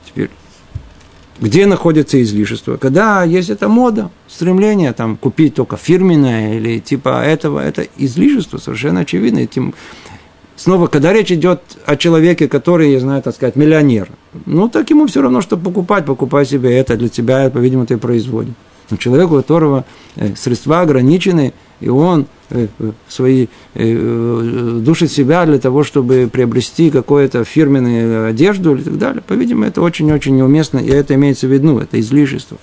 Теперь, где находится излишество? Когда есть эта мода, стремление там, купить только фирменное или типа этого, это излишество совершенно очевидно. Этим, снова, когда речь идет о человеке, который, я знаю, так сказать, миллионер, ну, так ему все равно, что покупать, покупай себе это, для тебя, по-видимому, ты производишь. Но человеку, у которого э, средства ограничены, и он Э, свои э, душит себя для того, чтобы приобрести какую-то фирменную одежду и так далее. По-видимому, это очень-очень неуместно, и это имеется в виду, это излишество.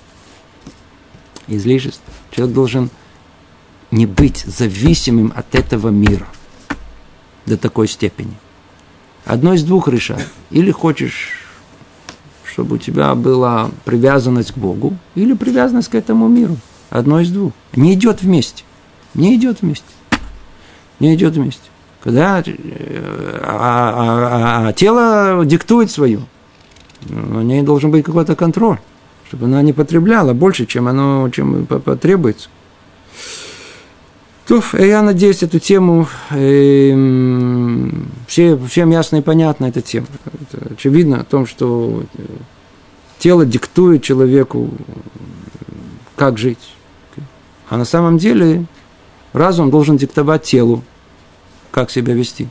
Излишество. Человек должен не быть зависимым от этого мира до такой степени. Одно из двух решает. Или хочешь, чтобы у тебя была привязанность к Богу, или привязанность к этому миру. Одно из двух. Не идет вместе. Не идет вместе. Не идет вместе. Когда э, а, а, а, а тело диктует свое, у ней должен быть какой-то контроль, чтобы она не потребляла больше, чем оно чем потребуется. То, я надеюсь, эту тему э, все, всем ясно и понятно эта тема. Это очевидно о том, что тело диктует человеку, как жить. А на самом деле разум должен диктовать телу, как себя вести.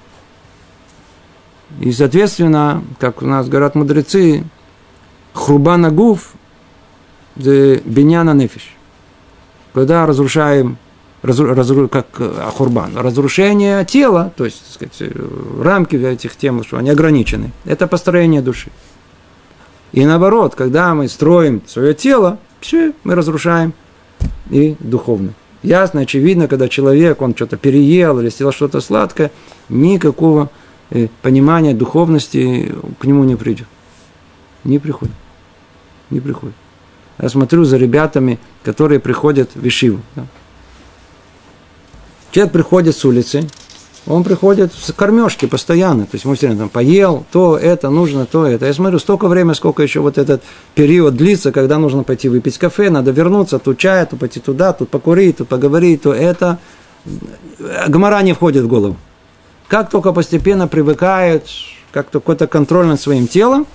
И, соответственно, как у нас говорят мудрецы, хрубана гуф беняна нефиш. Когда разрушаем, разру, разру, как ахурбан, разрушение тела, то есть, так сказать, рамки этих тем, что они ограничены, это построение души. И наоборот, когда мы строим свое тело, все мы разрушаем и духовно ясно, очевидно, когда человек, он что-то переел или сделал что-то сладкое, никакого э, понимания духовности к нему не придет. Не приходит. Не приходит. Я смотрю за ребятами, которые приходят в Ишиву. Человек приходит с улицы, он приходит с кормежки постоянно. То есть мы все время там поел, то это нужно, то это. Я смотрю, столько времени, сколько еще вот этот период длится, когда нужно пойти выпить кафе, надо вернуться, тут чай, тут пойти туда, тут покурить, тут поговорить, то это. Гомора не входит в голову. Как только постепенно привыкает, как то какой-то контроль над своим телом,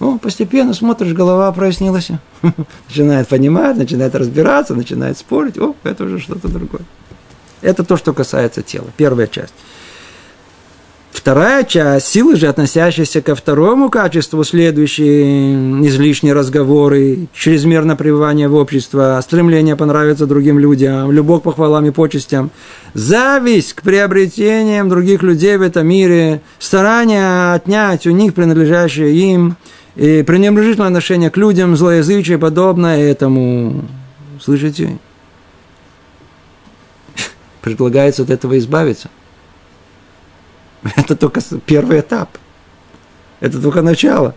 ну, постепенно смотришь, голова прояснилась. начинает понимать, начинает разбираться, начинает спорить. О, это уже что-то другое. Это то, что касается тела. Первая часть. Вторая часть, силы же, относящиеся ко второму качеству, следующие излишние разговоры, чрезмерное пребывание в обществе, стремление понравиться другим людям, любовь к похвалам и почестям, зависть к приобретениям других людей в этом мире, старание отнять у них принадлежащее им, и пренебрежительное отношение к людям, злоязычие, подобное этому. Слышите? Предлагается от этого избавиться. Это только первый этап. Это только начало.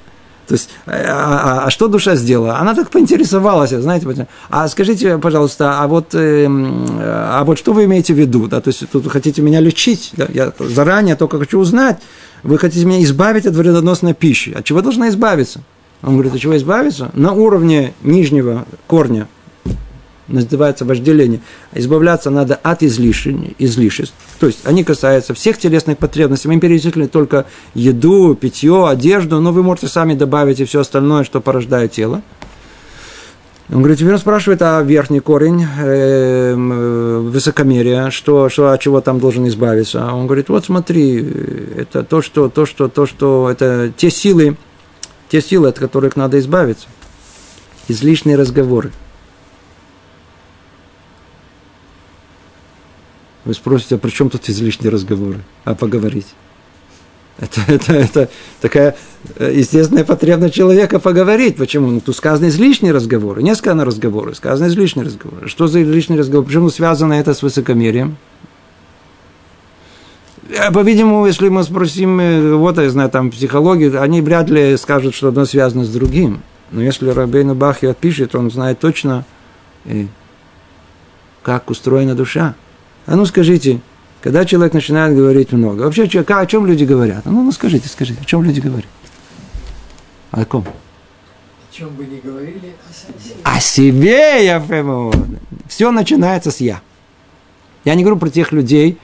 То есть, а, а, а что душа сделала? Она так поинтересовалась, знаете, а скажите, пожалуйста, а вот, э, а вот что вы имеете в виду? Да? То есть, тут хотите меня лечить? Да? Я заранее только хочу узнать, вы хотите меня избавить от вредоносной пищи. От чего должна избавиться? Он говорит, от чего избавиться? На уровне нижнего корня называется вожделение. Избавляться надо от излишеств, излишеств. То есть они касаются всех телесных потребностей. Мы перечислили только еду, питье, одежду, но вы можете сами добавить и все остальное, что порождает тело. Он говорит, теперь он спрашивает, а верхний корень э, высокомерия, что, что, от чего там должен избавиться? Он говорит, вот смотри, это то, что, то, что, то, что, это те силы, те силы, от которых надо избавиться. Излишние разговоры. Вы спросите, а при чем тут излишние разговоры? А поговорить? Это, это, это такая э, естественная потребность человека поговорить. Почему? Ну, тут сказаны излишние разговоры. Не сказано разговоры, сказаны излишние разговоры. Что за излишние разговоры? Почему связано это с высокомерием? Э, по-видимому, если мы спросим, э, вот, я знаю, там, психологию, они вряд ли скажут, что одно связано с другим. Но если Рабейну Бахи отпишет, он знает точно, как устроена душа. А ну скажите, когда человек начинает говорить много, вообще о чем люди говорят? Ну, ну скажите, скажите, о чем люди говорят? О ком? О чем бы ни говорили, о себе. О себе, я прямо... Все начинается с «я». Я не говорю про тех людей,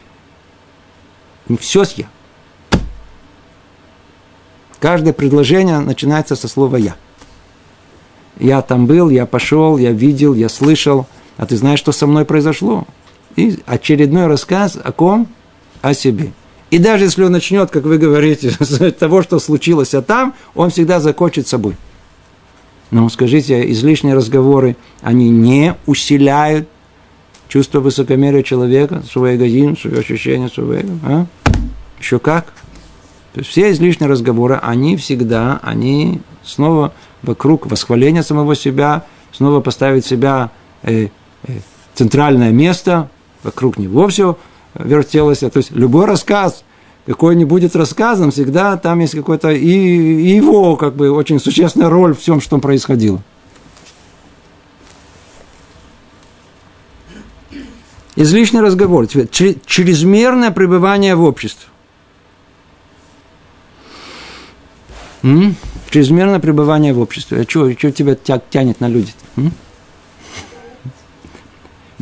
все с «я». Каждое предложение начинается со слова «я». Я там был, я пошел, я видел, я слышал. А ты знаешь, что со мной произошло? И очередной рассказ о ком? О себе. И даже если он начнет, как вы говорите, с того, что случилось, а там, он всегда закончит собой. Но скажите, излишние разговоры, они не усиляют чувство высокомерия человека, свой эгоизм, свое ощущение, свое эго. А? Еще как? То есть все излишние разговоры, они всегда, они снова вокруг восхваления самого себя, снова поставить себя э, э, центральное место, вокруг него все вертелось. То есть любой рассказ, какой не будет рассказом, всегда там есть какой-то и, и его как бы очень существенная роль в всем, что происходило. Излишний разговор, чрезмерное пребывание в обществе. М? Чрезмерное пребывание в обществе. А что, тебя тянет на люди? -то?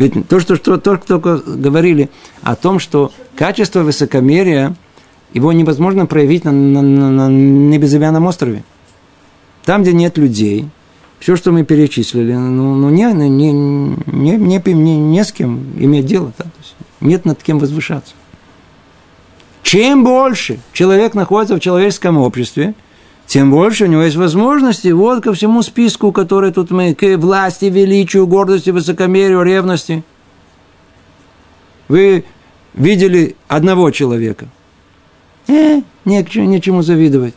Ведь то, что, что только, только говорили о том, что качество высокомерия, его невозможно проявить на, на, на, на небезымянном острове. Там, где нет людей, все, что мы перечислили, ну, ну не, не, не, не, не, не, с кем иметь дело. Да? нет над кем возвышаться. Чем больше человек находится в человеческом обществе – тем больше у него есть возможности вот ко всему списку, который тут мы, к власти, величию, гордости, высокомерию, ревности. Вы видели одного человека. Э, нечему, нечему завидовать.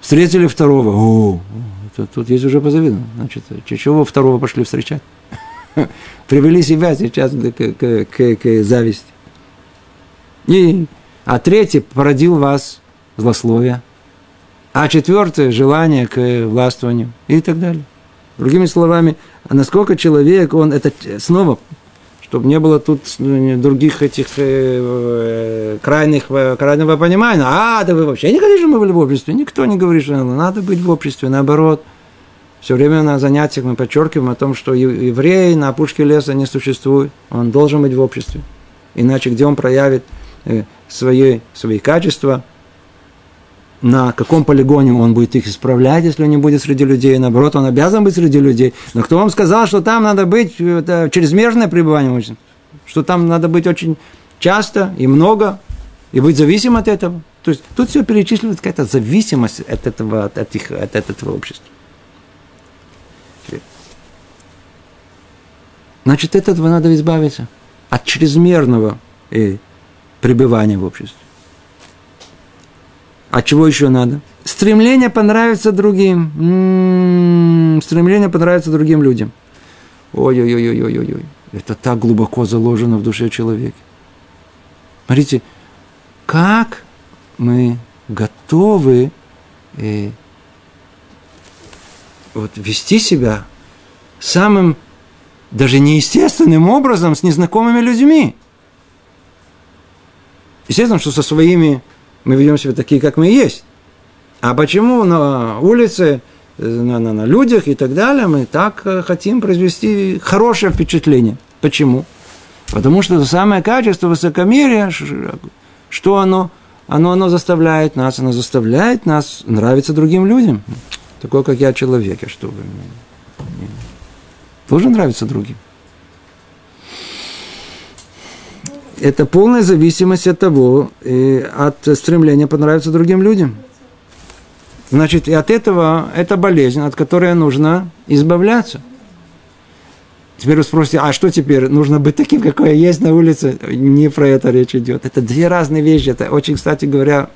Встретили второго. О, тут, тут есть уже позавидно. Значит, чего второго пошли встречать? Привели себя сейчас к, к, к, к зависти. И, а третий породил вас злословие – а четвертое – желание к властвованию и так далее. Другими словами, насколько человек, он это снова, чтобы не было тут других этих э, крайних, крайнего понимания. А, да вы вообще не хотите, чтобы мы были в обществе? Никто не говорит, что надо быть в обществе, наоборот. Все время на занятиях мы подчеркиваем о том, что еврей на опушке леса не существует. Он должен быть в обществе. Иначе где он проявит э, свои, свои качества – на каком полигоне он будет их исправлять, если он не будет среди людей. Наоборот, он обязан быть среди людей. Но кто вам сказал, что там надо быть это чрезмерное пребывание, что там надо быть очень часто и много, и быть зависимым от этого? То есть тут все перечислено какая-то зависимость от этого, от, этих, от этого общества. Значит, от этого надо избавиться. От чрезмерного э, пребывания в обществе. А чего еще надо? Стремление понравиться другим. М-м-м, стремление понравиться другим людям. Ой-ой-ой-ой-ой-ой. Это так глубоко заложено в душе человека. Смотрите, как мы готовы э, вот, вести себя самым даже неестественным образом с незнакомыми людьми. Естественно, что со своими мы ведем себя такие, как мы есть. А почему на улице на, на, на людях и так далее, мы так э, хотим произвести хорошее впечатление. Почему? Потому что это самое качество высокомерия, что оно? Оно, оно заставляет нас, оно заставляет нас нравиться другим людям. Такой, как я, человек, я что, тоже нравится другим. Это полная зависимость от того, э, от стремления понравиться другим людям. Значит, и от этого это болезнь, от которой нужно избавляться. Теперь вы спросите, а что теперь? Нужно быть таким, какой я есть на улице? Не про это речь идет. Это две разные вещи. Это очень, кстати говоря,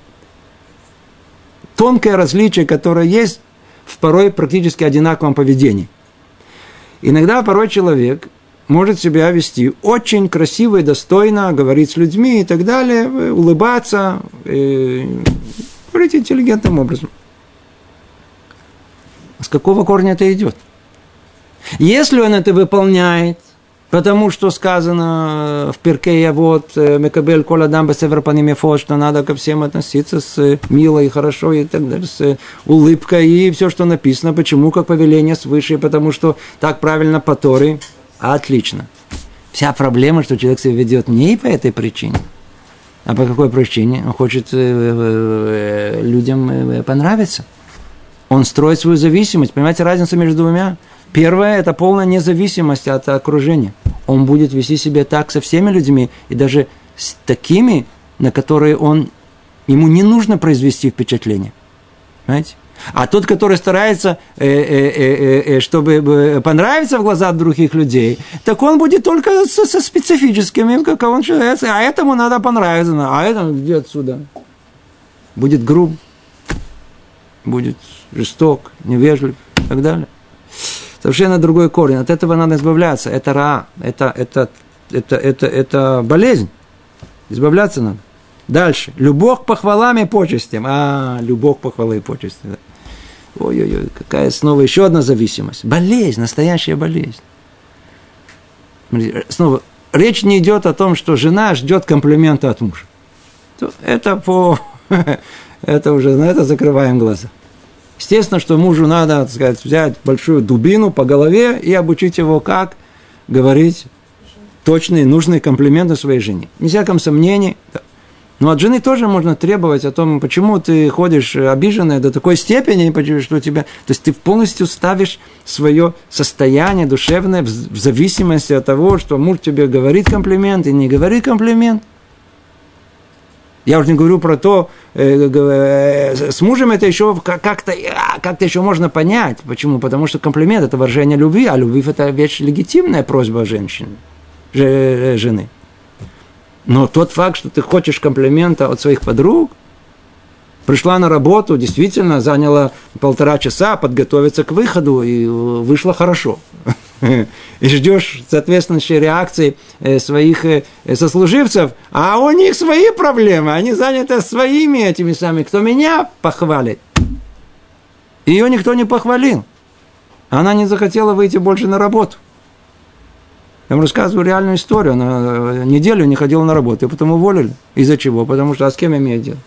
тонкое различие, которое есть в порой практически одинаковом поведении. Иногда порой человек может себя вести очень красиво и достойно, говорить с людьми и так далее, улыбаться, и говорить интеллигентным образом. С какого корня это идет? Если он это выполняет, потому что сказано в Перке вот э, Мекабель Кола Дамба Северпанимефо, что надо ко всем относиться с мило и хорошо и так далее, с улыбкой и все, что написано. Почему? Как повеление свыше, потому что так правильно по Торе. Отлично. Вся проблема, что человек себя ведет не по этой причине, а по какой причине? Он хочет э, э, людям понравиться. Он строит свою зависимость. Понимаете разницу между двумя? Первое – это полная независимость от окружения. Он будет вести себя так со всеми людьми, и даже с такими, на которые он, ему не нужно произвести впечатление. Понимаете? А тот, который старается, э, э, э, чтобы понравиться в глазах других людей, так он будет только со, со специфическими, как он человек, а этому надо понравиться, а этому где отсюда? Будет груб, будет жесток, невежлив и так далее совершенно другой корень. От этого надо избавляться. Это ра, это, это, это, это, это болезнь. Избавляться надо. Дальше. Любовь к похвалам и почестям. А, любовь к похвалам и почестям. Ой-ой-ой, какая снова еще одна зависимость. Болезнь, настоящая болезнь. Снова, речь не идет о том, что жена ждет комплимента от мужа. Это по... Это уже, на это закрываем глаза. Естественно, что мужу надо, так сказать, взять большую дубину по голове и обучить его, как говорить точные, нужные комплименты своей жене. Не всяком сомнении. Но от жены тоже можно требовать о том, почему ты ходишь обиженная до такой степени, что тебя... То есть ты полностью ставишь свое состояние душевное в зависимости от того, что муж тебе говорит комплимент и не говорит комплимент – я уже не говорю про то, э, э, с мужем это еще как-то как еще можно понять. Почему? Потому что комплимент – это выражение любви, а любовь – это вещь легитимная просьба женщины, э, жены. Но тот факт, что ты хочешь комплимента от своих подруг, пришла на работу, действительно заняла полтора часа подготовиться к выходу, и вышло хорошо. и ждешь соответствующей реакции э, своих э, сослуживцев, а у них свои проблемы, они заняты своими этими самыми. Кто меня похвалит? Ее никто не похвалил. Она не захотела выйти больше на работу. Я вам рассказываю реальную историю. Она э, неделю не ходила на работу, и потом уволили. Из-за чего? Потому что, а с кем я имею дело?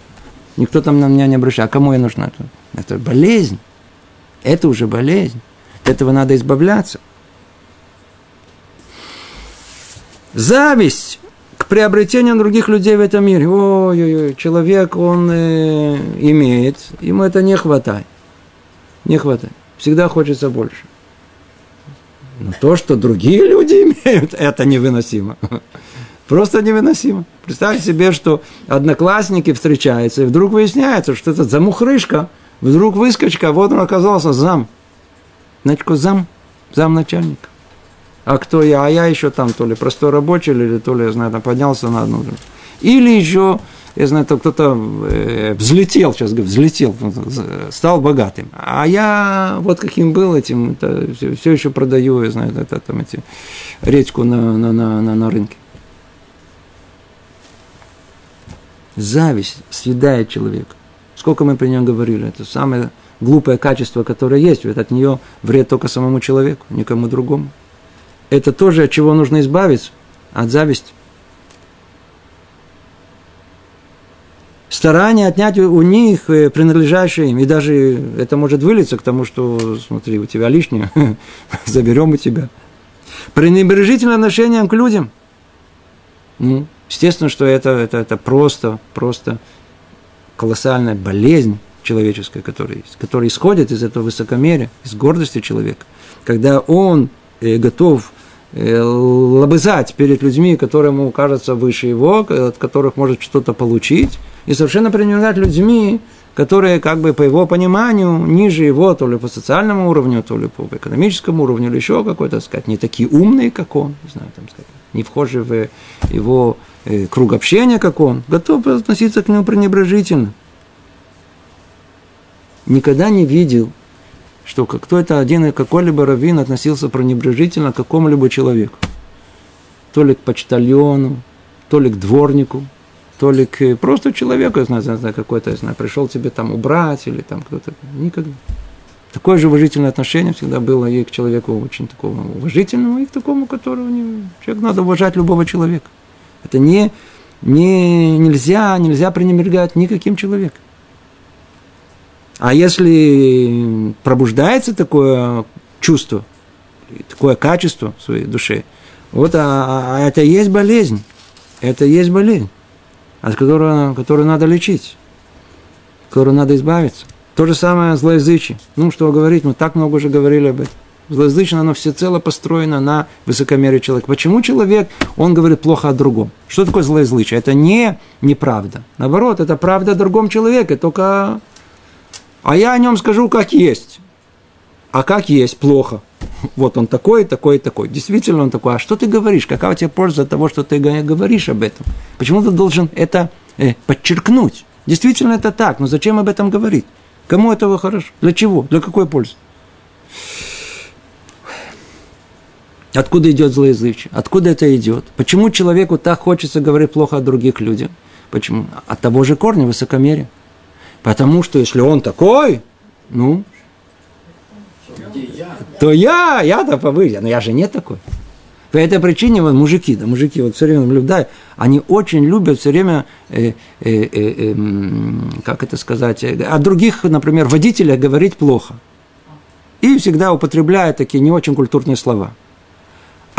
Никто там на меня не обращает. А кому я нужна? Это болезнь. Это уже болезнь. От этого надо избавляться. Зависть к приобретению других людей в этом мире. Ой-ой-ой, человек, он э, имеет, ему это не хватает. Не хватает. Всегда хочется больше. Но то, что другие люди имеют, это невыносимо. Просто невыносимо. Представьте себе, что одноклассники встречаются, и вдруг выясняется, что это замухрышка, вдруг выскочка, вот он оказался зам. Значит, зам, зам начальника а кто я, а я еще там то ли простой рабочий, или то ли, я знаю, там поднялся на одну. Или еще, я знаю, там кто-то э, взлетел, сейчас говорю, взлетел, стал богатым. А я вот каким был этим, это, все, все еще продаю, я знаю, это, там эти, редьку на, на, на, на, на рынке. Зависть съедает человека. Сколько мы при нем говорили, это самое глупое качество, которое есть, ведь от нее вред только самому человеку, никому другому это тоже от чего нужно избавиться, от зависти. Старание отнять у них э, принадлежащее им. И даже это может вылиться к тому, что, смотри, у тебя лишнее, заберем у тебя. Пренебрежительное отношение к людям. Ну, естественно, что это, это, это просто, просто колоссальная болезнь человеческая, которая которая исходит из этого высокомерия, из гордости человека. Когда он э, готов лобызать перед людьми, которые ему кажутся выше его, от которых может что-то получить, и совершенно пренебрегать людьми, которые, как бы, по его пониманию, ниже его, то ли по социальному уровню, то ли по экономическому уровню, или еще какой-то, сказать, не такие умные, как он, не знаю, там, сказать, не вхожи в его э, круг общения, как он, готов относиться к нему пренебрежительно. Никогда не видел что кто-то один какой-либо раввин относился пренебрежительно к какому-либо человеку. То ли к почтальону, то ли к дворнику, то ли к просто человеку, я знаю, знаю какой-то, я знаю, пришел тебе там убрать или там кто-то. Никогда. Такое же уважительное отношение всегда было и к человеку очень такому уважительному, и к такому, которого не... человек надо уважать любого человека. Это не, не, нельзя, нельзя пренебрегать никаким человеком. А если пробуждается такое чувство, такое качество в своей душе, вот а, а, а это есть болезнь. Это есть болезнь, от которой, которую надо лечить, которую надо избавиться. То же самое злоязычие. Ну, что говорить, мы так много уже говорили об этом. Злоязычие, оно всецело построено на высокомерие человека. Почему человек, он говорит плохо о другом? Что такое злоязычие? Это не неправда. Наоборот, это правда о другом человеке, только а я о нем скажу, как есть. А как есть, плохо. Вот он такой, такой, такой. Действительно он такой. А что ты говоришь? Какая у тебя польза от того, что ты говоришь об этом? Почему ты должен это э, подчеркнуть? Действительно это так, но зачем об этом говорить? Кому этого хорошо? Для чего? Для какой пользы? Откуда идет злоязычие? Откуда это идет? Почему человеку так хочется говорить плохо о других людях? Почему? От того же корня высокомерия. Потому что если он такой, ну, то я, я-то повыше, но я же не такой. По этой причине вот мужики, да, мужики вот все время наблюдают, они очень любят все время, э, э, э, э, как это сказать, о других, например, водителях говорить плохо. И всегда употребляют такие не очень культурные слова.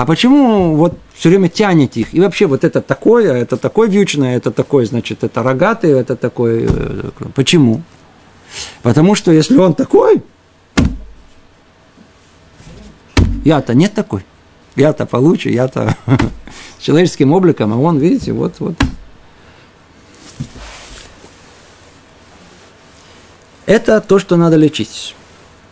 А почему вот все время тянете их? И вообще вот это такое, это такое вьючное, это такое, значит, это рогатый, это такой. Э, почему? Потому что если он такой, я-то нет такой. Я-то получше, я-то с человеческим обликом, а он, видите, вот, вот. Это то, что надо лечить.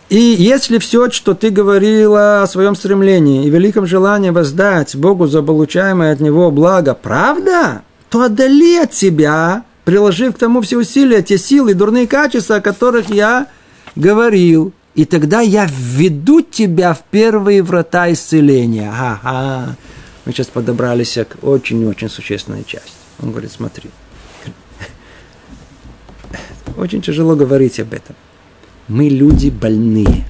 И если все, что ты говорила о своем стремлении и великом желании воздать Богу за получаемое от Него благо, правда, то отдали от себя, приложив к тому все усилия, те силы, дурные качества, о которых я говорил. И тогда я введу тебя в первые врата исцеления. Ага. Мы сейчас подобрались к очень-очень существенной части. Он говорит, смотри. Очень тяжело говорить об этом мы люди больные.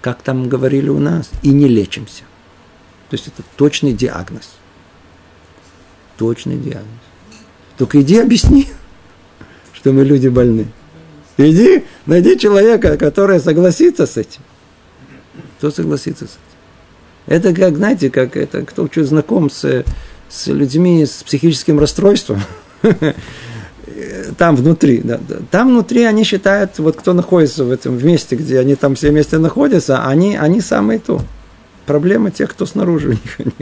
Как там говорили у нас, и не лечимся. То есть это точный диагноз. Точный диагноз. Только иди объясни, что мы люди больны. Иди, найди человека, который согласится с этим. Кто согласится с этим? Это как, знаете, как это, кто чуть знаком с, с людьми с психическим расстройством. там внутри, да, там внутри они считают, вот кто находится в этом месте, где они там все вместе находятся, они, они самые то. Проблема тех, кто снаружи у них.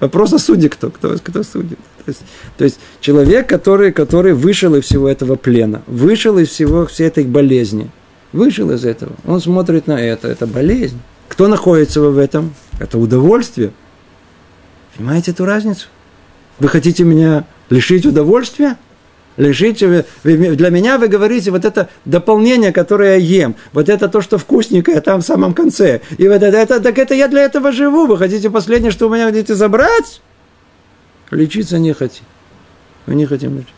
Вопрос о суде кто, кто, кто судит. То есть, то есть человек, который, который вышел из всего этого плена, вышел из всего всей этой болезни, вышел из этого, он смотрит на это, это болезнь. Кто находится в этом? Это удовольствие. Понимаете эту разницу? Вы хотите меня лишить удовольствия? Лежите, для меня вы говорите вот это дополнение, которое я ем, вот это то, что вкусненькое там в самом конце. И вот это, это, так это я для этого живу. Вы хотите последнее, что у меня хотите забрать? Лечиться не хотим. Мы не хотим лечиться.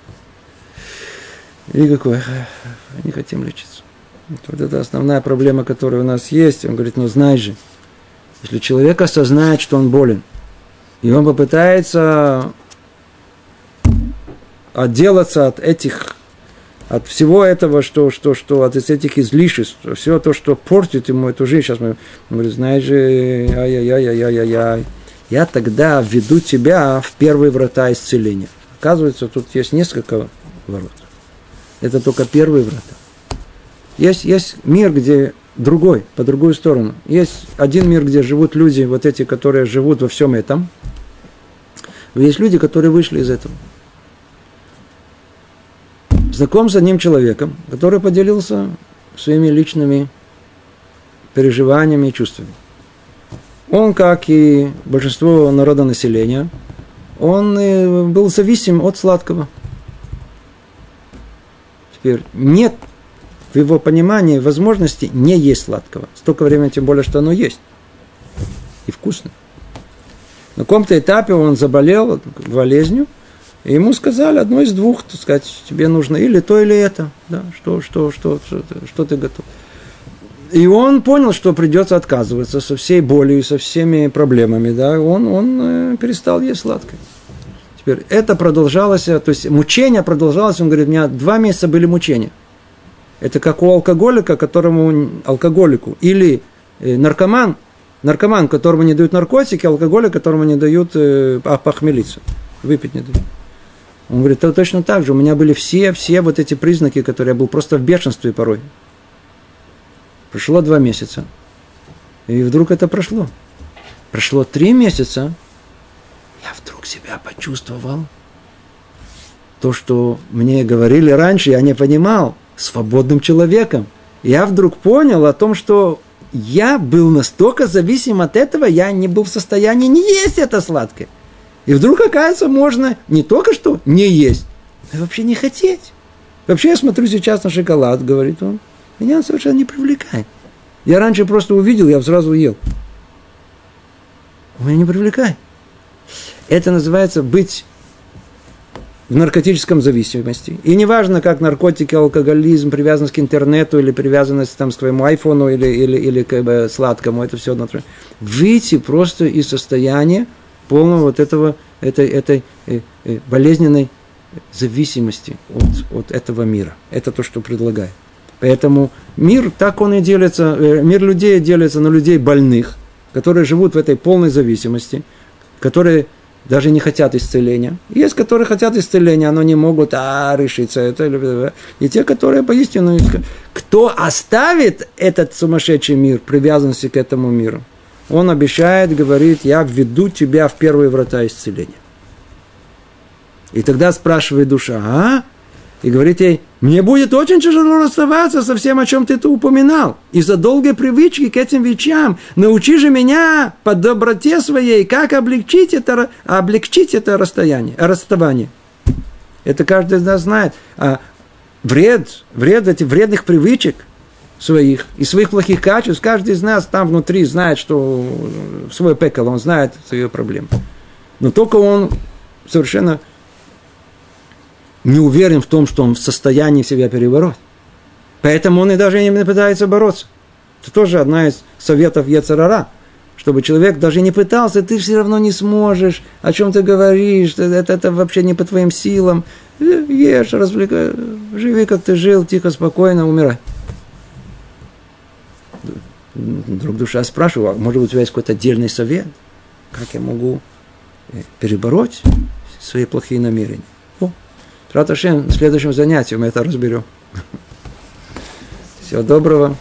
Никакой. Не хотим лечиться. Вот это основная проблема, которая у нас есть. Он говорит, ну знай же, если человек осознает, что он болен, и он попытается отделаться от этих, от всего этого, что, что, что от этих излишеств, все то, что портит ему эту жизнь. Сейчас мы говорим, знаешь же, ай-яй-яй-яй-яй-яй. Я тогда введу тебя в первые врата исцеления. Оказывается, тут есть несколько ворот. Это только первые врата. Есть, есть мир, где другой, по другую сторону. Есть один мир, где живут люди, вот эти, которые живут во всем этом. Есть люди, которые вышли из этого. Знаком с одним человеком, который поделился своими личными переживаниями и чувствами. Он, как и большинство народа населения, он э, был зависим от сладкого. Теперь нет в его понимании возможности не есть сладкого. Столько времени, тем более, что оно есть. И вкусно. На каком-то этапе он заболел болезнью, и ему сказали одно из двух, так сказать, тебе нужно или то, или это. Да, что, что, что, что, что ты готов. И он понял, что придется отказываться со всей болью и со всеми проблемами. Да, он, он э, перестал есть сладкое. Теперь это продолжалось, то есть мучение продолжалось, он говорит, у меня два месяца были мучения – это как у алкоголика, которому алкоголику, или э, наркоман, наркоман, которому не дают наркотики, алкоголик, которому не дают э, похмелиться, выпить не дают. Он говорит, это точно так же. У меня были все, все вот эти признаки, которые я был просто в бешенстве порой. Прошло два месяца. И вдруг это прошло. Прошло три месяца. Я вдруг себя почувствовал. То, что мне говорили раньше, я не понимал свободным человеком. Я вдруг понял о том, что я был настолько зависим от этого, я не был в состоянии не есть это сладкое. И вдруг, оказывается, можно не только что не есть, но вообще не хотеть. Вообще я смотрю сейчас на шоколад, говорит он, меня он совершенно не привлекает. Я раньше просто увидел, я сразу ел. Он меня не привлекает. Это называется быть в наркотическом зависимости. И неважно, как наркотики, алкоголизм, привязанность к интернету или привязанность там, к своему айфону или, или, или к э, сладкому, это все внутри. Выйти просто из состояния полного вот этого, этой, этой э, э, болезненной зависимости от, от этого мира. Это то, что предлагает. Поэтому мир, так он и делится, э, мир людей делится на людей больных, которые живут в этой полной зависимости, которые даже не хотят исцеления. Есть, которые хотят исцеления, но не могут а, решиться. Это, и те, которые поистину... Кто оставит этот сумасшедший мир, привязанности к этому миру, он обещает, говорит, я введу тебя в первые врата исцеления. И тогда спрашивает душа, а? и говорит ей, мне будет очень тяжело расставаться со всем, о чем ты тут упоминал. Из-за долгой привычки к этим вещам научи же меня по доброте своей, как облегчить это, облегчить это расстояние, расставание. Это каждый из нас знает. А вред, вред этих вредных привычек своих и своих плохих качеств, каждый из нас там внутри знает, что свой пекал, он знает свои проблемы. Но только он совершенно не уверен в том, что он в состоянии себя перебороть. Поэтому он и даже не пытается бороться. Это тоже одна из советов Ецарара, чтобы человек даже не пытался, ты все равно не сможешь, о чем ты говоришь, это, это вообще не по твоим силам. Ешь, развлекай, живи, как ты жил, тихо, спокойно, умирай. Друг душа спрашиваю, а может быть у тебя есть какой-то отдельный совет? Как я могу э, перебороть свои плохие намерения? Раташем, в следующем занятии мы это разберем. Всего доброго.